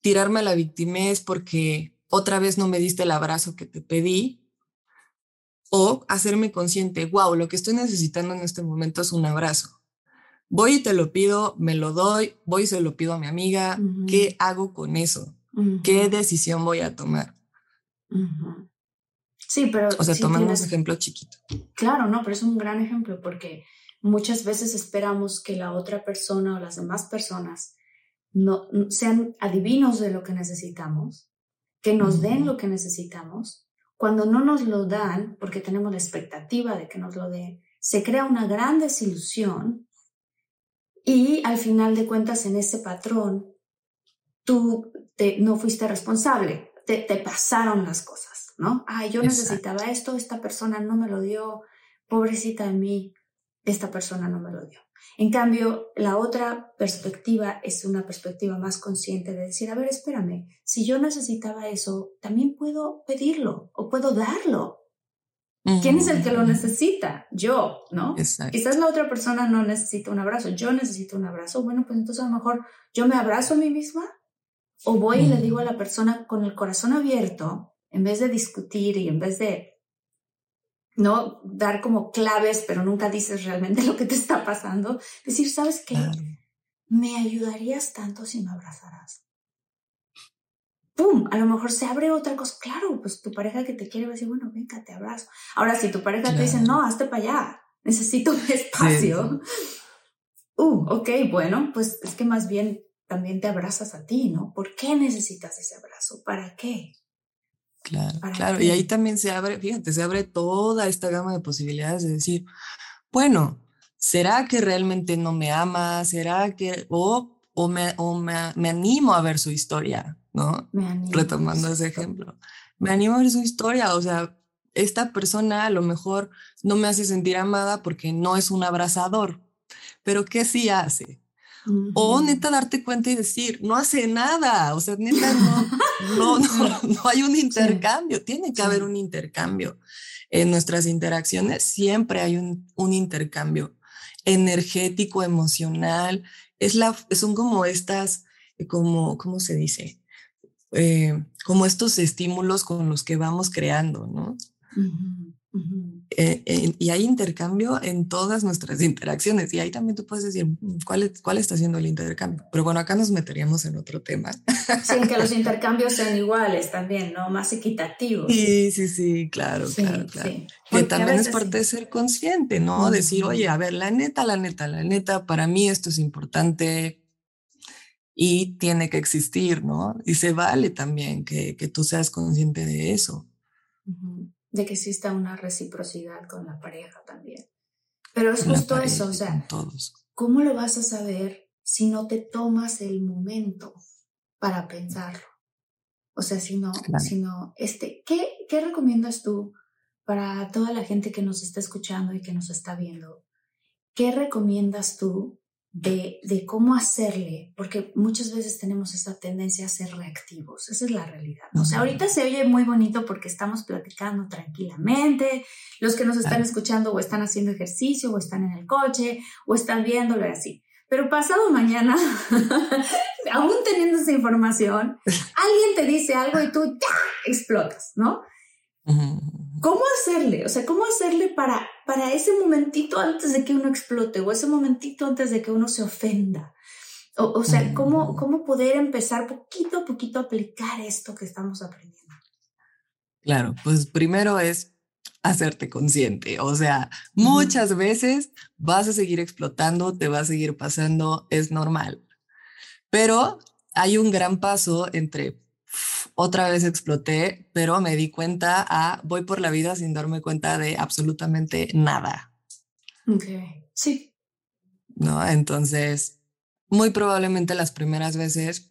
tirarme a la victimez porque otra vez no me diste el abrazo que te pedí o hacerme consciente, wow, lo que estoy necesitando en este momento es un abrazo. Voy y te lo pido, me lo doy, voy y se lo pido a mi amiga, ¿qué hago con eso? ¿Qué decisión voy a tomar? Sí, pero... O sea, tomamos un ejemplo chiquito. Claro, no, pero es un gran ejemplo porque muchas veces esperamos que la otra persona o las demás personas no, sean adivinos de lo que necesitamos, que nos den lo que necesitamos. Cuando no nos lo dan, porque tenemos la expectativa de que nos lo den, se crea una gran desilusión y al final de cuentas en ese patrón tú te, no fuiste responsable, te, te, pasaron las cosas, ¿no? Ay, yo necesitaba esto, esta persona no me lo dio, pobrecita de mí, esta persona no me lo dio. En cambio, la otra perspectiva es una perspectiva más consciente de decir, a ver, espérame, si yo necesitaba eso, también puedo pedirlo o puedo darlo. ¿Quién es el que lo necesita? Yo, ¿no? Quizás la otra persona no necesita un abrazo, yo necesito un abrazo. Bueno, pues entonces a lo mejor yo me abrazo a mí misma o voy y le digo a la persona con el corazón abierto, en vez de discutir y en vez de no dar como claves, pero nunca dices realmente lo que te está pasando, decir, ¿sabes qué? Me ayudarías tanto si me abrazaras. ¡Pum! A lo mejor se abre otra cosa. Claro, pues tu pareja que te quiere va a decir, bueno, venga, te abrazo. Ahora, si tu pareja te dice, no, hazte para allá, necesito un espacio. Uh, ok, bueno, pues es que más bien también te abrazas a ti, ¿no? ¿Por qué necesitas ese abrazo? ¿Para qué? Claro, claro. Y ahí también se abre, fíjate, se abre toda esta gama de posibilidades de decir, bueno, ¿será que realmente no me ama? ¿Será que, o, o, me, o me, me animo a ver su historia, ¿no? Retomando ese ejemplo. Me animo a ver su historia, o sea, esta persona a lo mejor no me hace sentir amada porque no es un abrazador, pero ¿qué sí hace? O neta darte cuenta y decir, no hace nada, o sea, neta no, no, no, hay un intercambio, tiene que haber un intercambio. En nuestras interacciones siempre hay un, un intercambio energético, emocional, es la, son como estas, como, ¿cómo se dice? Eh, como estos estímulos con los que vamos creando, ¿no? Eh, y hay intercambio en todas nuestras interacciones y ahí también tú puedes decir mm, cuál, cuál está siendo el intercambio. Pero bueno, acá nos meteríamos en otro tema. Sí, que los intercambios sean iguales también, ¿no? Más equitativos. Sí, sí, sí, claro, claro, claro. Que también es parte de ser consciente, ¿no? Decir, oye, a ver, la neta, la neta, la neta, para mí esto es importante y tiene que existir, ¿no? Y se vale también que, que tú seas consciente de eso de que exista una reciprocidad con la pareja también. Pero es justo eso, o sea, ¿cómo lo vas a saber si no te tomas el momento para pensarlo? O sea, si no, si no, este, ¿qué, ¿qué recomiendas tú para toda la gente que nos está escuchando y que nos está viendo? ¿Qué recomiendas tú de, cómo hacerle, porque muchas veces tenemos esa tendencia a ser reactivos, esa es la realidad. O sea, ahorita se oye muy bonito porque estamos platicando tranquilamente, los que nos están escuchando o están haciendo ejercicio o están en el coche o están viéndolo así. Pero pasado mañana, aún teniendo esa información, alguien te dice algo y tú ¡ya! explotas, ¿no? ¿Cómo hacerle? O sea, ¿cómo hacerle para, para ese momentito antes de que uno explote o ese momentito antes de que uno se ofenda? O, sea, ¿cómo, mm. ¿cómo poder empezar poquito a poquito a aplicar esto que estamos aprendiendo? Claro, pues primero es hacerte consciente. O sea, muchas veces vas a seguir explotando, te va a seguir pasando, es normal. Pero hay un gran paso entre otra vez exploté, pero me di cuenta a voy por la vida sin darme cuenta de absolutamente nada. Ok, sí. ¿No? Entonces, muy probablemente las primeras veces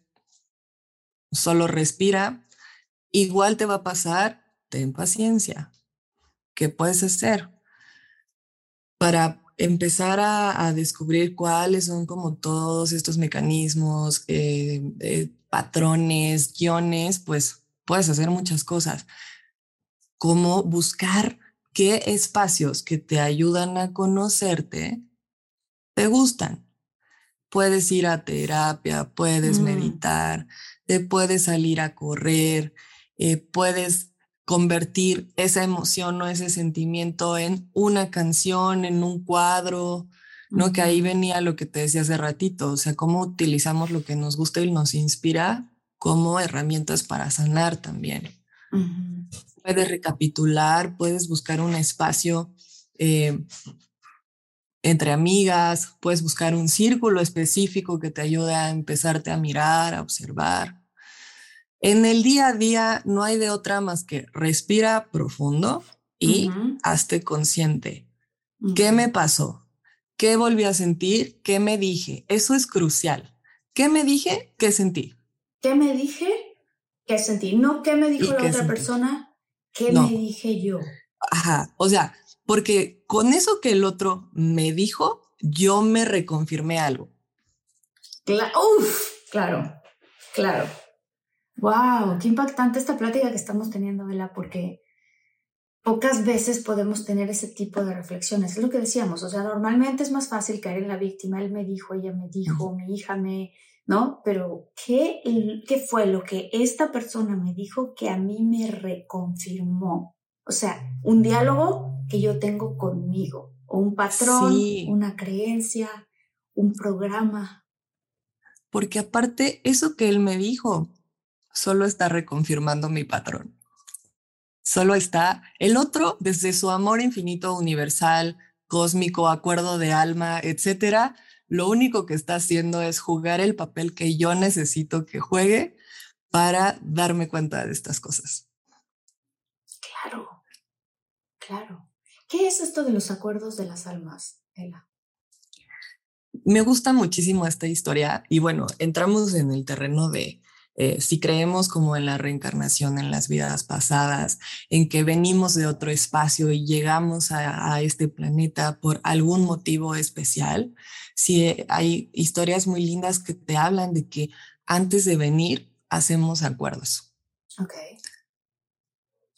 solo respira, igual te va a pasar, ten paciencia. ¿Qué puedes hacer? Para empezar a, descubrir cuáles son como todos estos mecanismos, eh, patrones, guiones, pues puedes hacer muchas cosas. como buscar qué espacios que te ayudan a conocerte te gustan. Puedes ir a terapia, puedes Mm. meditar, te puedes salir a correr, eh, puedes convertir esa emoción o ese sentimiento en una canción, en un cuadro, ¿no? Que ahí venía lo que te decía hace ratito, o sea, cómo utilizamos lo que nos gusta y nos inspira como herramientas para sanar también. Ujú. Puedes recapitular, puedes buscar un espacio eh, entre amigas, puedes buscar un círculo específico que te ayude a empezarte a mirar, a observar. En el día a día no hay de otra más que respira profundo y hazte consciente. ¿Qué me pasó? ¿Qué volví a sentir? ¿Qué me dije? Eso es crucial. ¿Qué me dije? ¿Qué sentí? ¿Qué me dije? ¿Qué sentí? No qué me dijo ¿Y la otra sentí? persona, ¿qué No. me dije yo? Ajá, o sea, porque con eso que el otro me dijo, yo me reconfirmé algo. Cla- Uf, claro, claro. Wow, qué impactante esta plática que estamos teniendo, Vela, porque pocas veces podemos tener ese tipo de reflexiones. Es lo que decíamos, o sea, normalmente es más fácil caer en la víctima. Él me dijo, ella me dijo, mi hija me, ¿no? Pero ¿qué, ¿qué fue lo que esta persona me dijo que a mí me reconfirmó? O sea, un diálogo que yo tengo conmigo, o un patrón, Sí. una creencia, un programa. Porque aparte, eso que él me dijo solo está reconfirmando mi patrón. Solo está el otro desde su amor infinito, universal, cósmico, acuerdo de alma, etcétera. Lo único que está haciendo es jugar el papel que yo necesito que juegue para darme cuenta de estas cosas. Claro, claro. ¿Qué es esto de los acuerdos de las almas, Ela? Me gusta muchísimo esta historia y bueno, entramos en el terreno de eh, si creemos como en la reencarnación en las vidas pasadas, en que venimos de otro espacio y llegamos a, a este planeta por algún motivo especial, si eh, hay historias muy lindas que te hablan de que antes de venir hacemos acuerdos. Ok.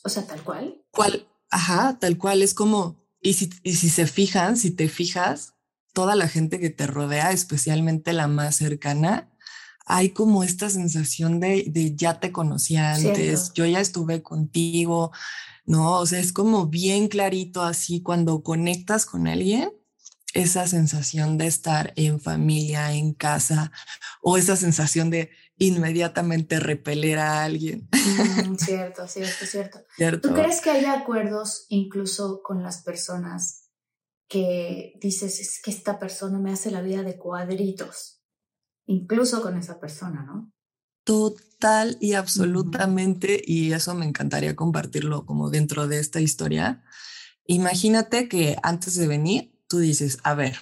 O sea, tal cual. ¿Cuál? Ajá, tal cual, es como, y si, y si se fijan, si te fijas, toda la gente que te rodea, especialmente la más cercana, hay como esta sensación de, de ya te conocía antes, Cierto. yo ya estuve contigo, ¿no? O sea, es como bien clarito así cuando conectas con alguien, esa sensación de estar en familia, en casa, o esa sensación de inmediatamente repeler a alguien, Mm, cierto, cierto, cierto. ¿cierto? ¿Tú crees que haya acuerdos incluso con las personas que dices, es que esta persona me hace la vida de cuadritos? Incluso con esa persona, ¿no? Total y absolutamente, y eso me encantaría compartirlo como dentro de esta historia. Imagínate que antes de venir, tú dices, a ver,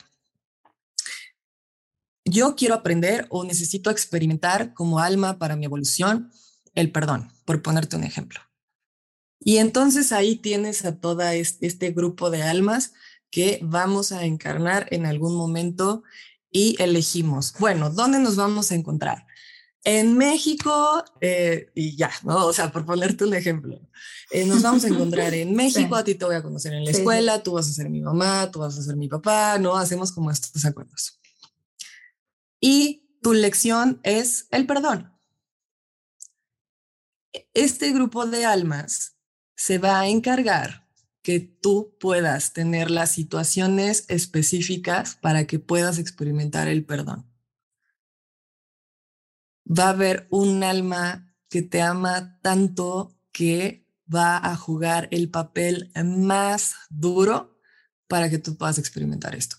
yo quiero aprender o necesito experimentar como alma para mi evolución el perdón, por ponerte un ejemplo. Y entonces ahí tienes a toda este grupo de almas que vamos a encarnar en algún momento y elegimos, bueno, ¿dónde nos vamos a encontrar? En México, eh, y ya, ¿no? O sea, por ponerte un ejemplo, eh, nos vamos a encontrar en México, Sí. a ti te voy a conocer en la Sí, escuela, tú vas a ser mi mamá, tú vas a ser mi papá, ¿no? Hacemos como estos acuerdos. Y tu lección es el perdón. Este grupo de almas se va a encargar que tú puedas tener las situaciones específicas para que puedas experimentar el perdón. Va a haber un alma que te ama tanto que va a jugar el papel más duro para que tú puedas experimentar esto.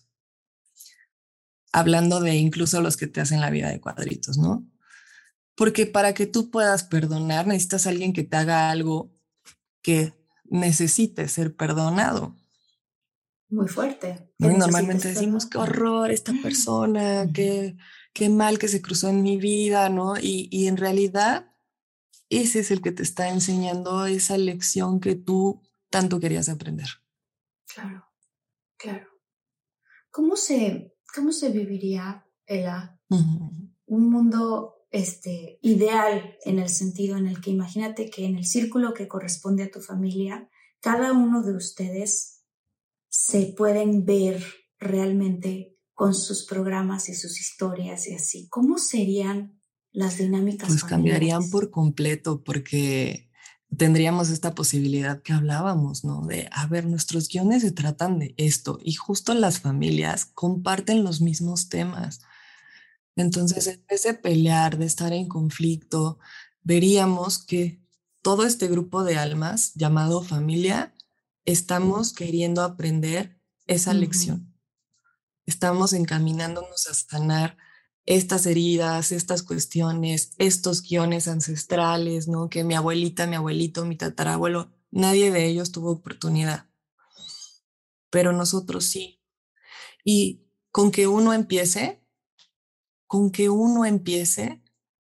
Hablando de incluso los que te hacen la vida de cuadritos, ¿no? Porque para que tú puedas perdonar necesitas alguien que te haga algo que necesite ser perdonado. Muy fuerte. normalmente decimos, qué horror esta persona, qué, qué mal que se cruzó en mi vida, ¿no? Y, y en realidad ese es el que te está enseñando esa lección que tú tanto querías aprender. Claro, claro. ¿Cómo se, cómo se viviría, Ela, Ujú. un mundo este, ideal en el sentido en el que imagínate que en el círculo que corresponde a tu familia, cada uno de ustedes se pueden ver realmente con sus programas y sus historias y así. ¿Cómo serían las dinámicas? Pues cambiarían por completo porque tendríamos esta posibilidad que hablábamos, ¿no? De, a ver, nuestros guiones se tratan de esto y justo las familias comparten los mismos temas. Entonces, en vez de pelear, de estar en conflicto, veríamos que todo este grupo de almas llamado familia, estamos queriendo aprender esa lección. Estamos encaminándonos a sanar estas heridas, estas cuestiones, estos guiones ancestrales, ¿no? Que mi abuelita, mi abuelito, mi tatarabuelo, nadie de ellos tuvo oportunidad. Pero nosotros sí. Y con que uno empiece, con que uno empiece,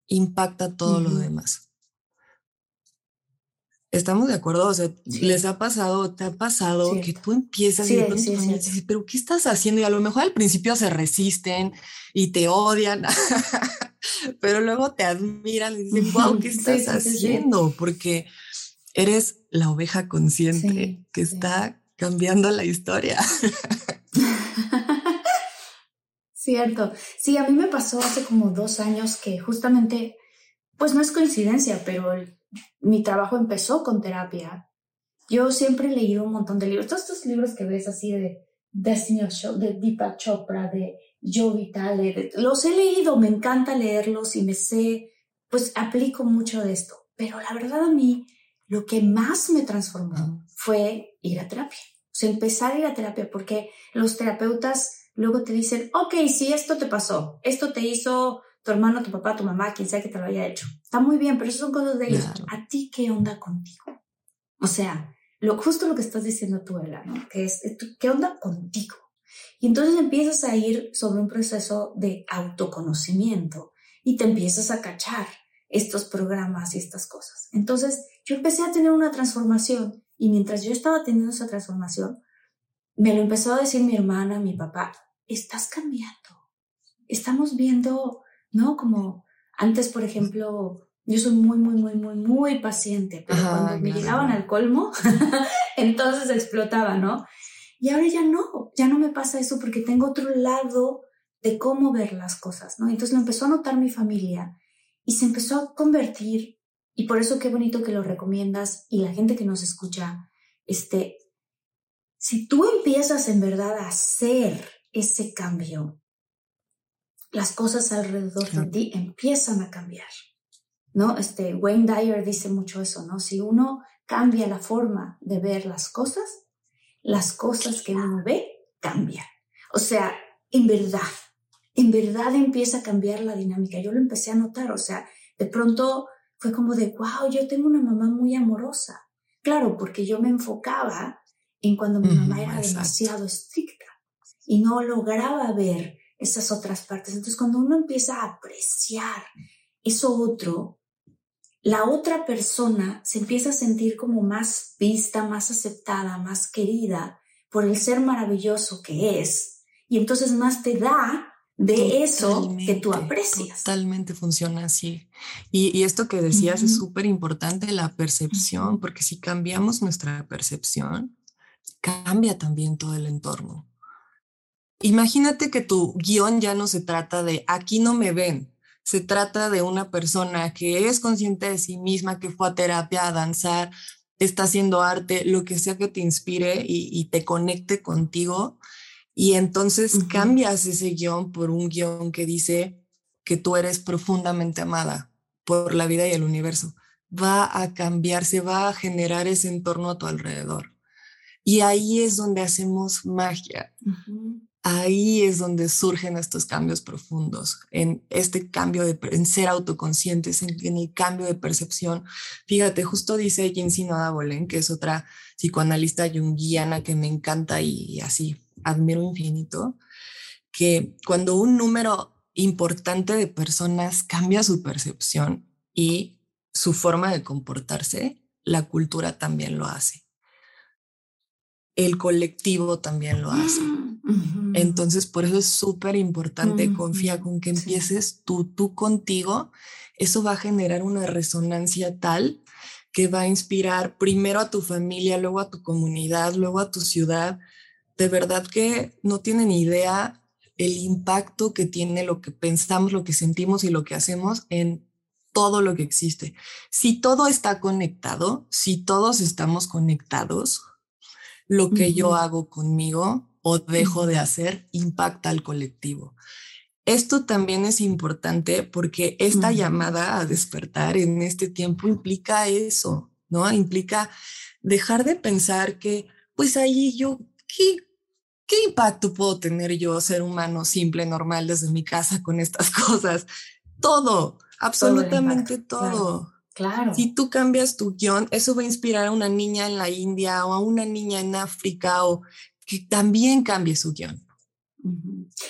impacta todo lo demás. ¿Estamos de acuerdo? O sea, les ha pasado, te ha pasado que tú empiezas y dices, pero ¿qué estás haciendo? Y a lo mejor al principio se resisten y te odian, pero luego te admiran y dicen, wow, ¿qué estás haciendo? Porque eres la oveja consciente que está cambiando la historia. Cierto. Sí, a mí me pasó hace como dos años que justamente, pues no es coincidencia, pero el mi trabajo empezó con terapia. Yo siempre he leído un montón de libros, todos estos libros que ves así de Destiny Show, de Deepak Chopra, de Joe Vitale, los he leído, me encanta leerlos y me sé, pues aplico mucho de esto. Pero la verdad a mí, lo que más me transformó fue ir a terapia. O sea, empezar a ir a terapia porque los terapeutas luego te dicen, ok, si esto te pasó, esto te hizo tu hermano, tu papá, tu mamá, quien sea que te lo haya hecho. Está muy bien, pero eso son cosas de ellos. ¿A ti qué onda contigo? O sea, lo, justo lo que estás diciendo tú, Ela, ¿no? Que es, ¿qué onda contigo? Y entonces empiezas a ir sobre un proceso de autoconocimiento y te empiezas a cachar estos programas y estas cosas. Entonces, yo empecé a tener una transformación y mientras yo estaba teniendo esa transformación, me lo empezó a decir mi hermana, mi papá, estás cambiando. Estamos viendo ¿no? Como antes, por ejemplo, yo soy muy, muy, muy, muy, muy paciente, pero cuando me llegaban al colmo, entonces explotaba, ¿no? Y ahora ya no, ya no me pasa eso porque tengo otro lado de cómo ver las cosas, ¿no? Entonces lo empezó a notar mi familia y se empezó a convertir, y por eso qué bonito que lo recomiendas y la gente que nos escucha, este, si tú empiezas en verdad a hacer ese cambio, las cosas alrededor de ti empiezan a cambiar, ¿no? Este, Wayne Dyer dice mucho eso, ¿no? Si uno cambia la forma de ver las cosas, las cosas que uno ve cambian. O sea, en verdad, en verdad empieza a cambiar la dinámica. Yo lo empecé a notar, o sea, de pronto fue como de, wow, yo tengo una mamá muy amorosa. Claro, porque yo me enfocaba en cuando mi mamá era demasiado estricta y no lograba ver esas otras partes. Entonces, cuando uno empieza a apreciar eso otro, la otra persona se empieza a sentir como más vista, más aceptada, más querida por el ser maravilloso que es. Y entonces más te da de eso que tú aprecias. Totalmente funciona así. Y, esto que decías es súper importante, la percepción, porque si cambiamos nuestra percepción, cambia también todo el entorno. Imagínate que tu guion ya no se trata de aquí no me ven, se trata de una persona que es consciente de sí misma, que fue a terapia, a danzar, está haciendo arte, lo que sea que te inspire y, te conecte contigo. Y entonces cambias ese guion por un guion que dice que tú eres profundamente amada por la vida y el universo. Va a cambiar, se va a generar ese entorno a tu alrededor. Y ahí es donde hacemos magia ahí es donde surgen estos cambios profundos, en este cambio de en ser autoconscientes, en, el cambio de percepción. Fíjate, justo dice Jinsina Bolen, que es otra psicoanalista junguiana que me encanta y, así admiro infinito, que cuando un número importante de personas cambia su percepción y su forma de comportarse, la cultura también lo hace. El colectivo también lo hace. Entonces, por eso es súper importante, confía con que empieces tú, tú contigo, eso va a generar una resonancia tal que va a inspirar primero a tu familia, luego a tu comunidad, luego a tu ciudad. De verdad que no tienen idea el impacto que tiene lo que pensamos, lo que sentimos y lo que hacemos en todo lo que existe. Si todo está conectado, si todos estamos conectados, lo que yo hago conmigo o dejo de hacer impacta al colectivo. Esto también es importante porque esta llamada a despertar en este tiempo implica eso, ¿no? Implica dejar de pensar que, pues ahí yo, ¿qué, ¿qué impacto puedo tener yo, ser humano simple, normal, desde mi casa con estas cosas? Todo, absolutamente todo. Claro. Si tú cambias tu guion, eso va a inspirar a una niña en la India o a una niña en África o que también cambie su guion.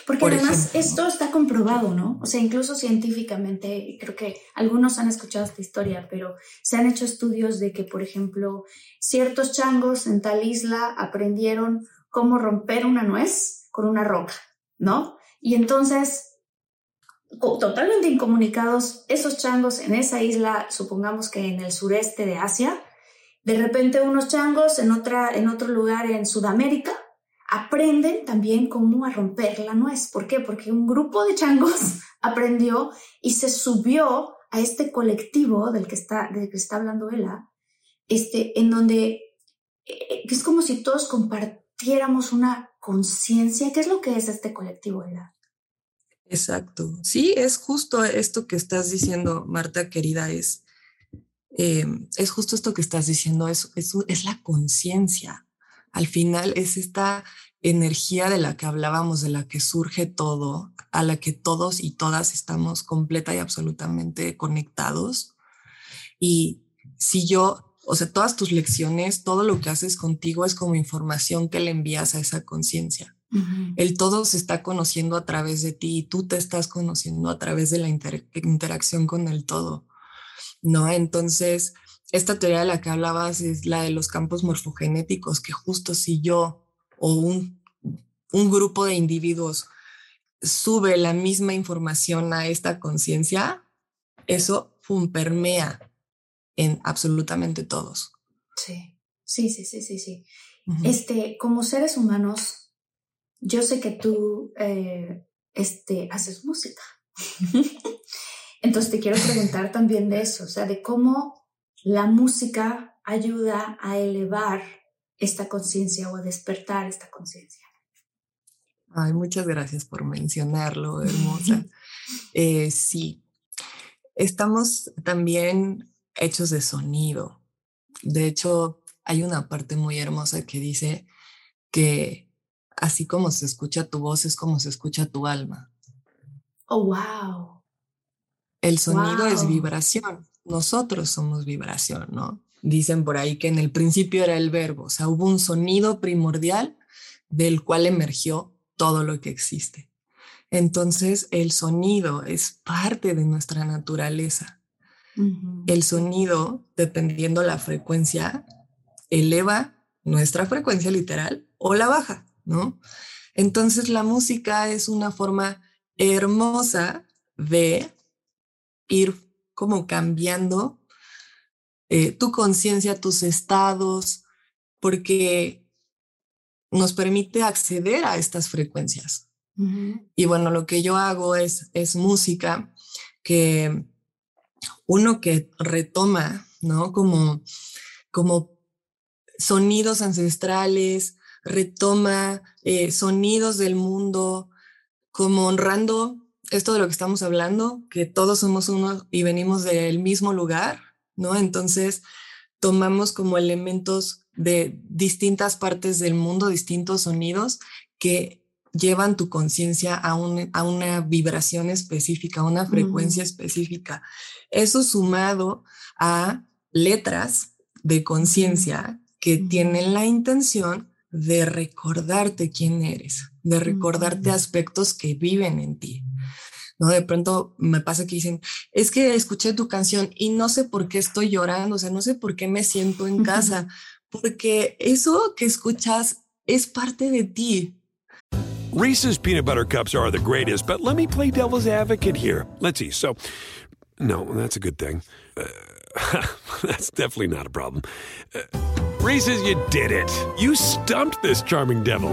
Porque además esto está comprobado, ¿no? O sea, incluso científicamente, creo que algunos han escuchado esta historia, pero se han hecho estudios de que, por ejemplo, ciertos changos en tal isla aprendieron cómo romper una nuez con una roca, ¿no? Y entonces, totalmente incomunicados, esos changos en esa isla, supongamos que en el sureste de Asia, de repente unos changos en, otra, en otro lugar en Sudamérica aprenden también cómo a romper la nuez. ¿Por qué? Porque un grupo de changos aprendió y se subió a este colectivo del que está, del que está hablando Ella, este, en donde eh, es como si todos compartieran tuviéramos una conciencia. ¿Qué es lo que es este colectivo, Ela? Exacto. Sí, es justo esto que estás diciendo, Marta, querida, es, eh, es justo esto que estás diciendo, es, es, es la conciencia. Al final es esta energía de la que hablábamos, de la que surge todo, a la que todos y todas estamos completa y absolutamente conectados. Y si yo o sea, todas tus lecciones, todo lo que haces contigo es como información que le envías a esa conciencia. El todo se está conociendo a través de ti y tú te estás conociendo a través de la interacción con el todo, ¿no? Entonces, esta teoría de la que hablabas es la de los campos morfogenéticos, que justo si yo o un, un grupo de individuos sube la misma información a esta conciencia, eso pum, permea en absolutamente todos. Sí, sí, sí, sí, sí, sí. Este, como seres humanos, yo sé que tú eh, este, haces música. Entonces te quiero preguntar también de eso, o sea, de cómo la música ayuda a elevar esta conciencia o a despertar esta conciencia. Ay, muchas gracias por mencionarlo, hermosa. Eh, sí, estamos también hechos de sonido. De hecho, hay una parte muy hermosa que dice que así como se escucha tu voz es como se escucha tu alma. Oh, wow. El sonido es vibración. Nosotros somos vibración, ¿no? Dicen por ahí que en el principio era el verbo, o sea, hubo un sonido primordial del cual emergió todo lo que existe. Entonces, el sonido es parte de nuestra naturaleza. El sonido, dependiendo la frecuencia, eleva nuestra frecuencia literal o la baja, ¿no? Entonces la música es una forma hermosa de ir como cambiando eh, tu conciencia, tus estados, porque nos permite acceder a estas frecuencias. Y bueno, lo que yo hago es, es música que uno que retoma, ¿no? Como, como sonidos ancestrales, retoma eh, sonidos del mundo, como honrando esto de lo que estamos hablando, que todos somos uno y venimos del mismo lugar, ¿no? Entonces tomamos como elementos de distintas partes del mundo, distintos sonidos que llevan tu conciencia a, a, una vibración específica, a una frecuencia específica. Eso sumado a letras de conciencia que tienen la intención de recordarte quién eres, de recordarte aspectos que viven en ti. ¿No? De pronto me pasa que dicen, es que escuché tu canción y no sé por qué estoy llorando, o sea, no sé por qué me siento en casa, porque eso que escuchas es parte de ti, Reese's peanut butter cups are the greatest, but let me play devil's advocate here. Let's see. So, no, that's a good thing. Uh, that's definitely not a problem. Uh, Reese's, you did it. You stumped this charming devil.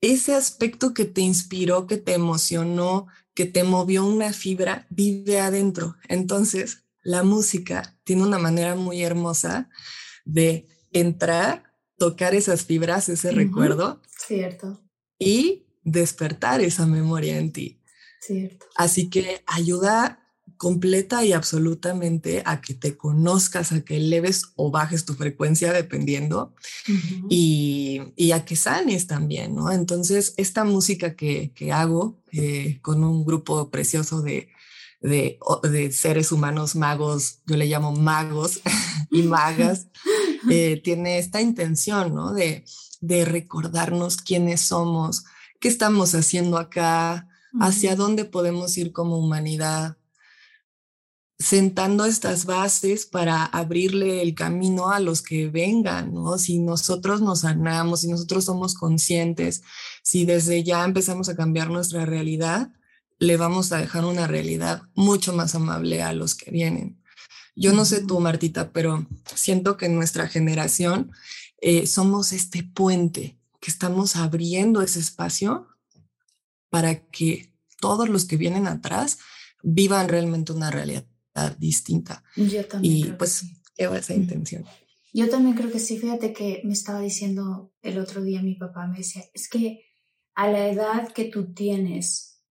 Ese aspecto que te inspiró, que te emocionó, que te movió una fibra, vive adentro. Entonces, la música tiene una manera muy hermosa de entrar, tocar esas fibras, ese recuerdo Cierto, y despertar esa memoria en ti. cierto. Así que ayuda completa y absolutamente a que te conozcas, a que eleves o bajes tu frecuencia dependiendo y, y a que sanes también, ¿no? Entonces, esta música que, que hago eh, con un grupo precioso de, de, de seres humanos magos, yo le llamo magos y magas, eh, tiene esta intención, ¿no? De, de recordarnos quiénes somos, qué estamos haciendo acá, hacia dónde podemos ir como humanidad, sentando estas bases para abrirle el camino a los que vengan, ¿no? Si nosotros nos sanamos, si nosotros somos conscientes, si desde ya empezamos a cambiar nuestra realidad, le vamos a dejar una realidad mucho más amable a los que vienen. Yo no sé tú, Martita, pero siento que en nuestra generación eh, somos este puente que estamos abriendo ese espacio para que todos los que vienen atrás vivan realmente una realidad distinta. Yo también. Y creo que pues lleva esa intención. Yo también creo que sí. Fíjate que me estaba diciendo el otro día mi papá, me decía, es que a la edad que tú tienes,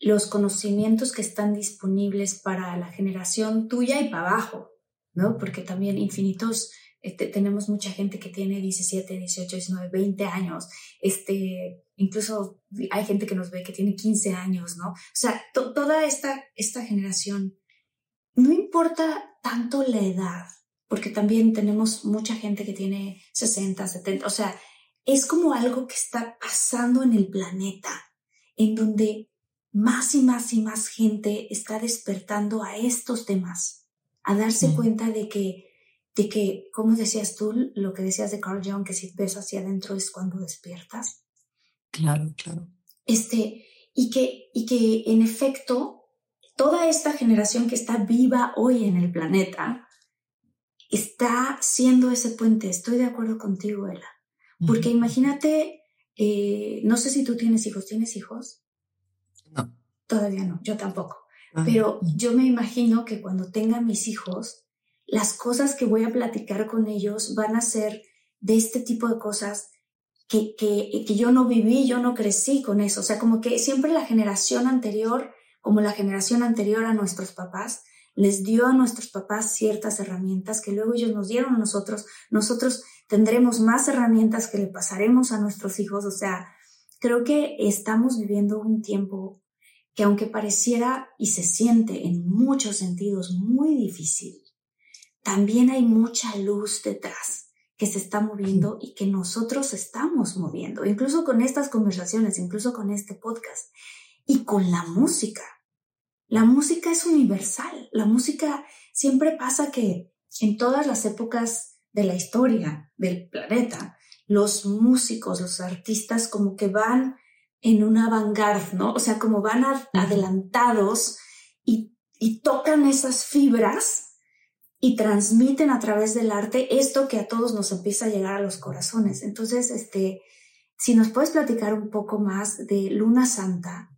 los conocimientos que están disponibles para la generación tuya y para abajo, ¿no? Porque también infinitos, este, tenemos mucha gente que tiene 17, 18, 19, 20 años, este, incluso hay gente que nos ve que tiene 15 años, ¿no? O sea, to- toda esta, esta generación, no importa tanto la edad, porque también tenemos mucha gente que tiene 60, 70, o sea, es como algo que está pasando en el planeta, en donde más y más y más gente está despertando a estos temas, a darse cuenta de que, de que, como decías tú, lo que decías de Carl Jung, que si ves hacia adentro es cuando despiertas, Claro, claro. este, y que, y que en efecto, toda esta generación que está viva hoy en el planeta está siendo ese puente. Estoy de acuerdo contigo, Ela. Porque Ujú. imagínate, eh, no sé si tú tienes hijos, ¿tienes hijos? No. Todavía no, yo tampoco. Ah, Pero yo me imagino que cuando tenga mis hijos, las cosas que voy a platicar con ellos van a ser de este tipo de cosas que, que, que yo no viví, yo no crecí con eso. O sea, como que siempre la generación anterior, como la generación anterior a nuestros papás, les dio a nuestros papás ciertas herramientas que luego ellos nos dieron a nosotros. Nosotros tendremos más herramientas que le pasaremos a nuestros hijos. O sea, creo que estamos viviendo un tiempo que aunque pareciera y se siente en muchos sentidos muy difícil, también hay mucha luz detrás que se está moviendo y que nosotros estamos moviendo, incluso con estas conversaciones, incluso con este podcast y con la música. La música es universal. La música siempre pasa que en todas las épocas de la historia del planeta, los músicos, los artistas como que van en una vanguard, ¿no? O sea, como van adelantados y, y tocan esas fibras y transmiten a través del arte esto que a todos nos empieza a llegar a los corazones. Entonces, este, si nos puedes platicar un poco más de Luna Santa,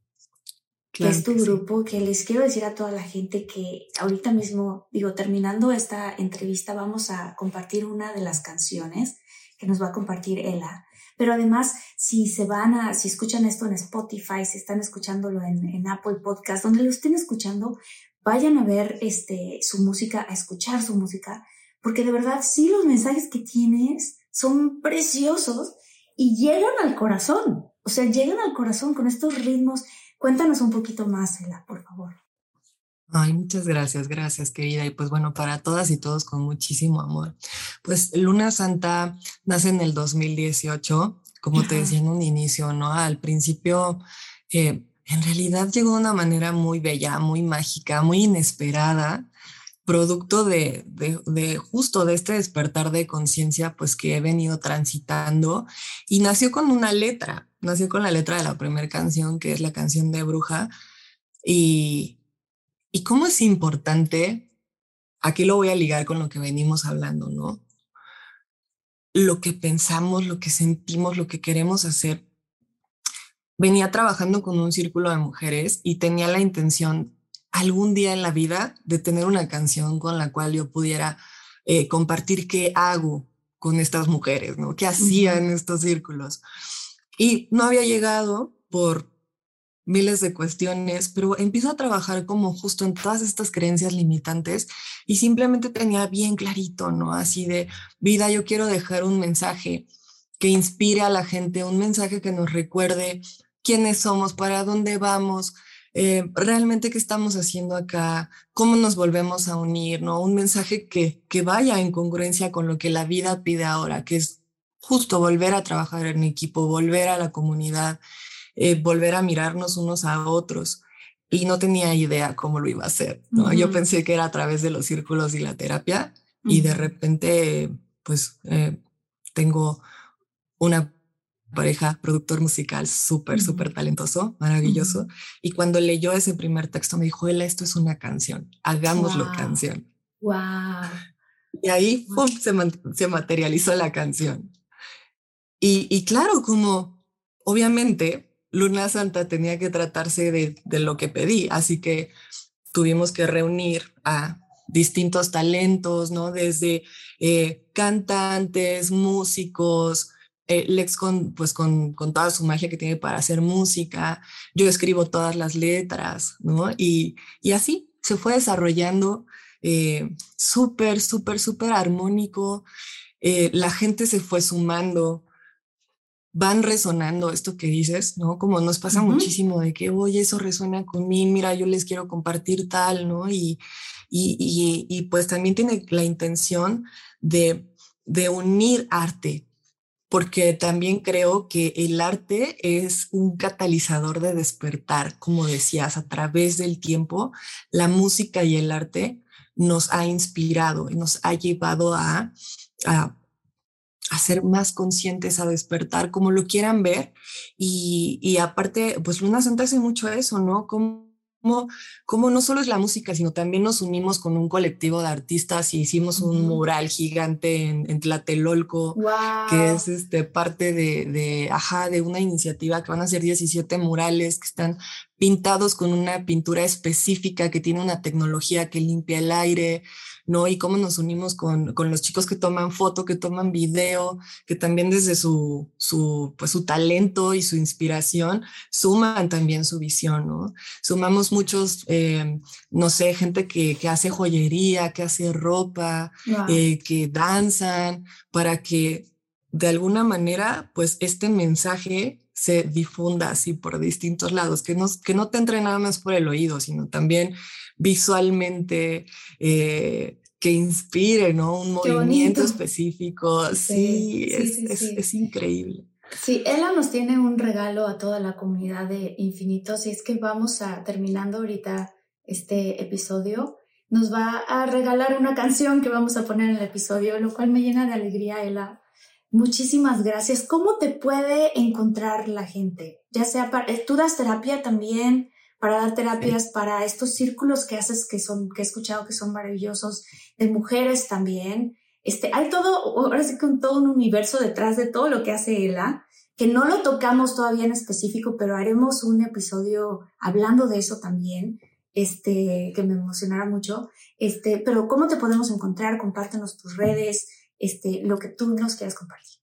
Claro que es tu que sí. grupo, que les quiero decir a toda la gente que ahorita mismo, digo, terminando esta entrevista, vamos a compartir una de las canciones que nos va a compartir Ela. Pero además, si se van a, si escuchan esto en Spotify, si están escuchándolo en, en Apple Podcast, donde lo estén escuchando, vayan a ver este, su música, a escuchar su música, porque de verdad sí los mensajes que tienes son preciosos y llegan al corazón. O sea, llegan al corazón con estos ritmos. Cuéntanos un poquito más, Ela, por favor. Ay, muchas gracias, gracias, querida. Y pues bueno, para todas y todos con muchísimo amor. Pues Luna Santa nace en el 2018, como te decía en un inicio, ¿no? Al principio, eh, en realidad llegó de una manera muy bella, muy mágica, muy inesperada, producto de, de, de justo de este despertar de conciencia, pues que he venido transitando y nació con una letra, nació con la letra de la primera canción, que es la canción de Bruja. Y, y cómo es importante, aquí lo voy a ligar con lo que venimos hablando, ¿no? Lo que pensamos, lo que sentimos, lo que queremos hacer. Venía trabajando con un círculo de mujeres y tenía la intención algún día en la vida de tener una canción con la cual yo pudiera eh, compartir qué hago con estas mujeres, ¿no? ¿Qué hacía en estos círculos? Y no había llegado por miles de cuestiones, pero empiezo a trabajar como justo en todas estas creencias limitantes y simplemente tenía bien clarito, ¿no? Así de vida, yo quiero dejar un mensaje que inspire a la gente, un mensaje que nos recuerde quiénes somos, para dónde vamos, eh, realmente qué estamos haciendo acá, cómo nos volvemos a unir, ¿no? Un mensaje que, que vaya en congruencia con lo que la vida pide ahora, que es justo volver a trabajar en equipo, volver a la comunidad, eh, volver a mirarnos unos a otros. Y no tenía idea cómo lo iba a hacer. ¿no? Yo pensé que era a través de los círculos y la terapia y de repente, pues, eh, tengo una pareja, productor musical súper, súper talentoso, maravilloso. Y cuando leyó ese primer texto me dijo, Ela, esto es una canción, hagámoslo canción. Wow. Y ahí se, se, materializó la canción. Y, claro, como obviamente Luna Santa tenía que tratarse de, lo que pedí, así que tuvimos que reunir a distintos talentos, ¿no? Desde eh, cantantes, músicos, eh, Lex con, pues con, con, toda su magia que tiene para hacer música, yo escribo todas las letras, ¿no? Y, y así se fue desarrollando eh, súper, súper, súper armónico, la gente se fue sumando, van resonando esto que dices, ¿no? Como nos pasa muchísimo de que, oye, eso resuena con mí, mira, yo les quiero compartir tal, ¿no? Y, y, y, pues también tiene la intención de, de unir arte, porque también creo que el arte es un catalizador de despertar, como decías, a través del tiempo, la música y el arte nos ha inspirado y nos ha llevado a, a a ser más conscientes, a despertar, como lo quieran ver. Y, y aparte, pues Luna Santa hace mucho eso, ¿no? Como como, no solo es la música, sino también nos unimos con un colectivo de artistas y hicimos un mural gigante en, Tlatelolco, que es este, parte de, de, ajá, de una iniciativa que van a ser 17 murales que están pintados con una pintura específica que tiene una tecnología que limpia el aire, ¿no? Y cómo nos unimos con, con los chicos que toman foto, que toman video, que también desde su, su, pues, su talento y su inspiración suman también su visión, ¿no? Sumamos muchos, eh, no sé, gente que, que, hace joyería, que hace ropa, eh, que danzan, para que de alguna manera, pues este mensaje se difunda así por distintos lados, que no, que no te entre nada más por el oído, sino también visualmente, eh, que inspire, ¿no? Un movimiento específico. Sí, es, es, es, increíble. Sí, Ella nos tiene un regalo a toda la comunidad de Infinitos y es que vamos a, terminando ahorita este episodio, nos va a regalar una canción que vamos a poner en el episodio, lo cual me llena de alegría, Ella Muchísimas gracias. ¿Cómo te puede encontrar la gente? Ya sea para, tú das terapia también, para dar terapias para estos círculos que haces que son, que he escuchado que son maravillosos, de mujeres también. Este, hay todo, ahora sí con todo un universo detrás de todo lo que hace Ela, que no lo tocamos todavía en específico, pero haremos un episodio hablando de eso también, este, que me emocionará mucho. Este, pero ¿cómo te podemos encontrar? Compártenos tus redes, este, lo que tú nos quieras compartir.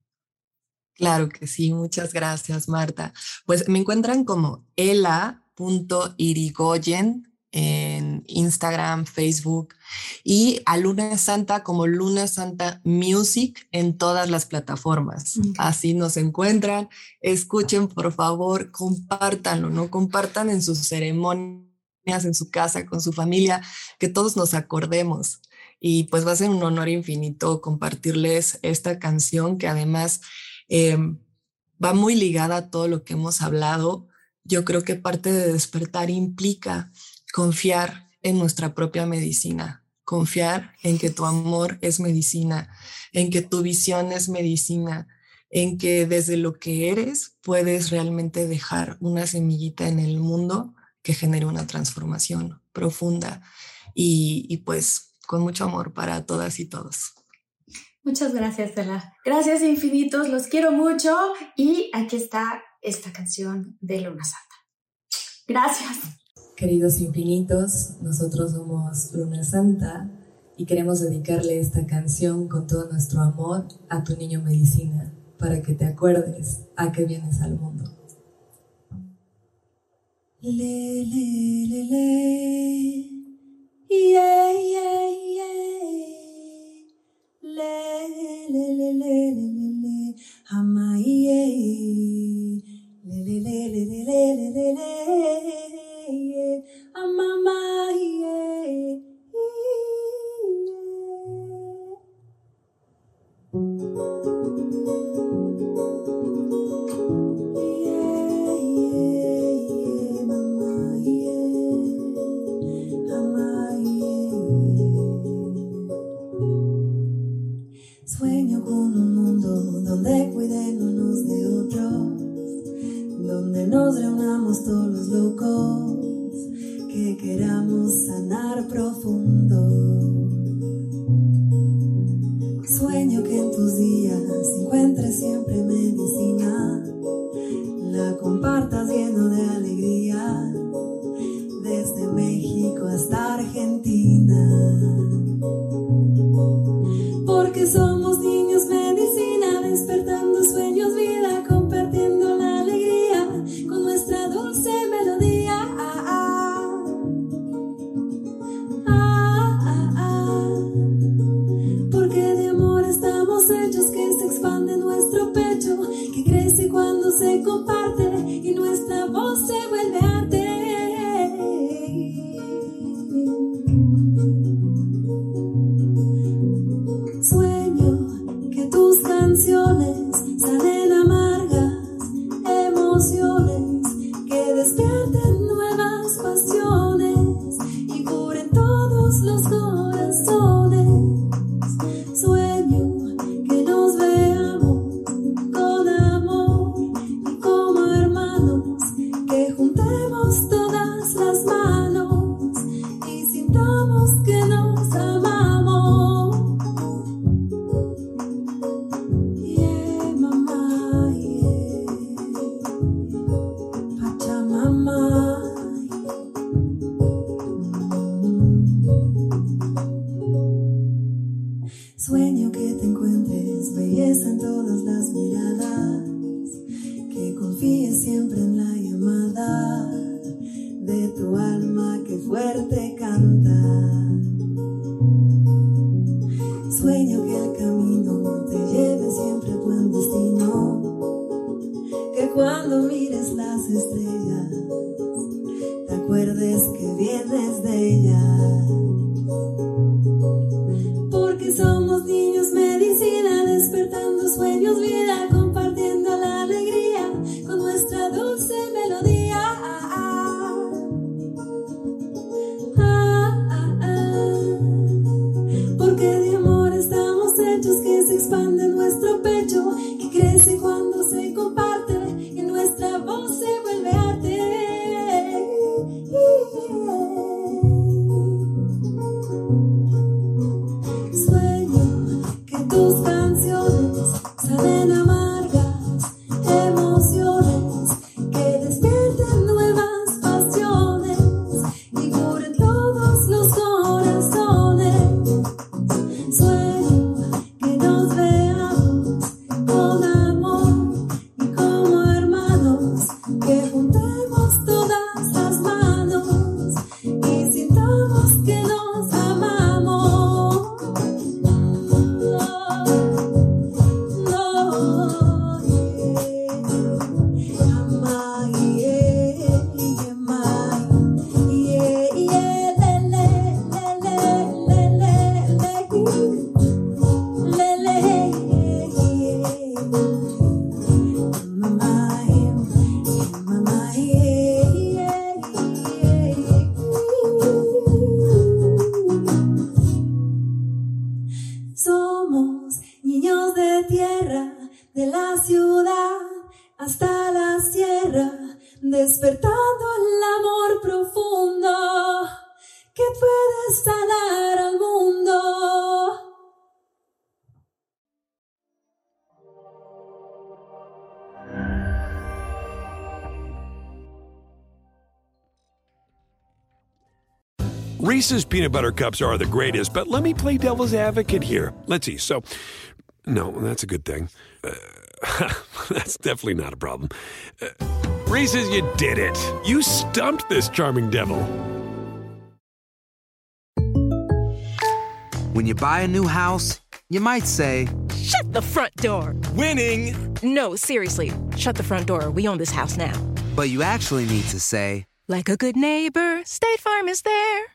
Claro que sí, muchas gracias, Marta. Pues me encuentran como ela.irigoyen en Instagram, Facebook y a Luna Santa como Luna Santa Music en todas las plataformas. Así nos encuentran. Escuchen, por favor, compártanlo, ¿no? Compartan en sus ceremonias, en su casa, con su familia, que todos nos acordemos. Y pues va a ser un honor infinito compartirles esta canción que además em, va muy ligada a todo lo que hemos hablado. Yo creo que parte de despertar implica confiar en nuestra propia medicina, confiar en que tu amor es medicina, en que tu visión es medicina, en que desde lo que eres puedes realmente dejar una semillita en el mundo que genere una transformación profunda y, y pues con mucho amor para todas y todos. Muchas gracias, Tela. Gracias infinitos, los quiero mucho y aquí está esta canción de Luna Santa. Gracias. Queridos infinitos, nosotros somos Luna Santa y queremos dedicarle esta canción con todo nuestro amor a tu niño medicina para que te acuerdes a que vienes al mundo. Le, le, le, le. Yeah, yeah, yeah. Le, le, le, le, le, le, le. Ama, yeah. Sueño con un mundo donde cuidémonos de otros, nos reunamos todos los locos que queramos sanar profundo. Reese's peanut butter cups are the greatest, but let me play devil's advocate here. Let's see. So, no, that's a good thing. Uh, that's definitely not a problem. Uh, Reese's, you did it. You stumped this charming devil. When you buy a new house, you might say, Shut the front door! Winning! No, seriously, shut the front door. We own this house now. but you actually need to say, Like a good neighbor, State Farm is there.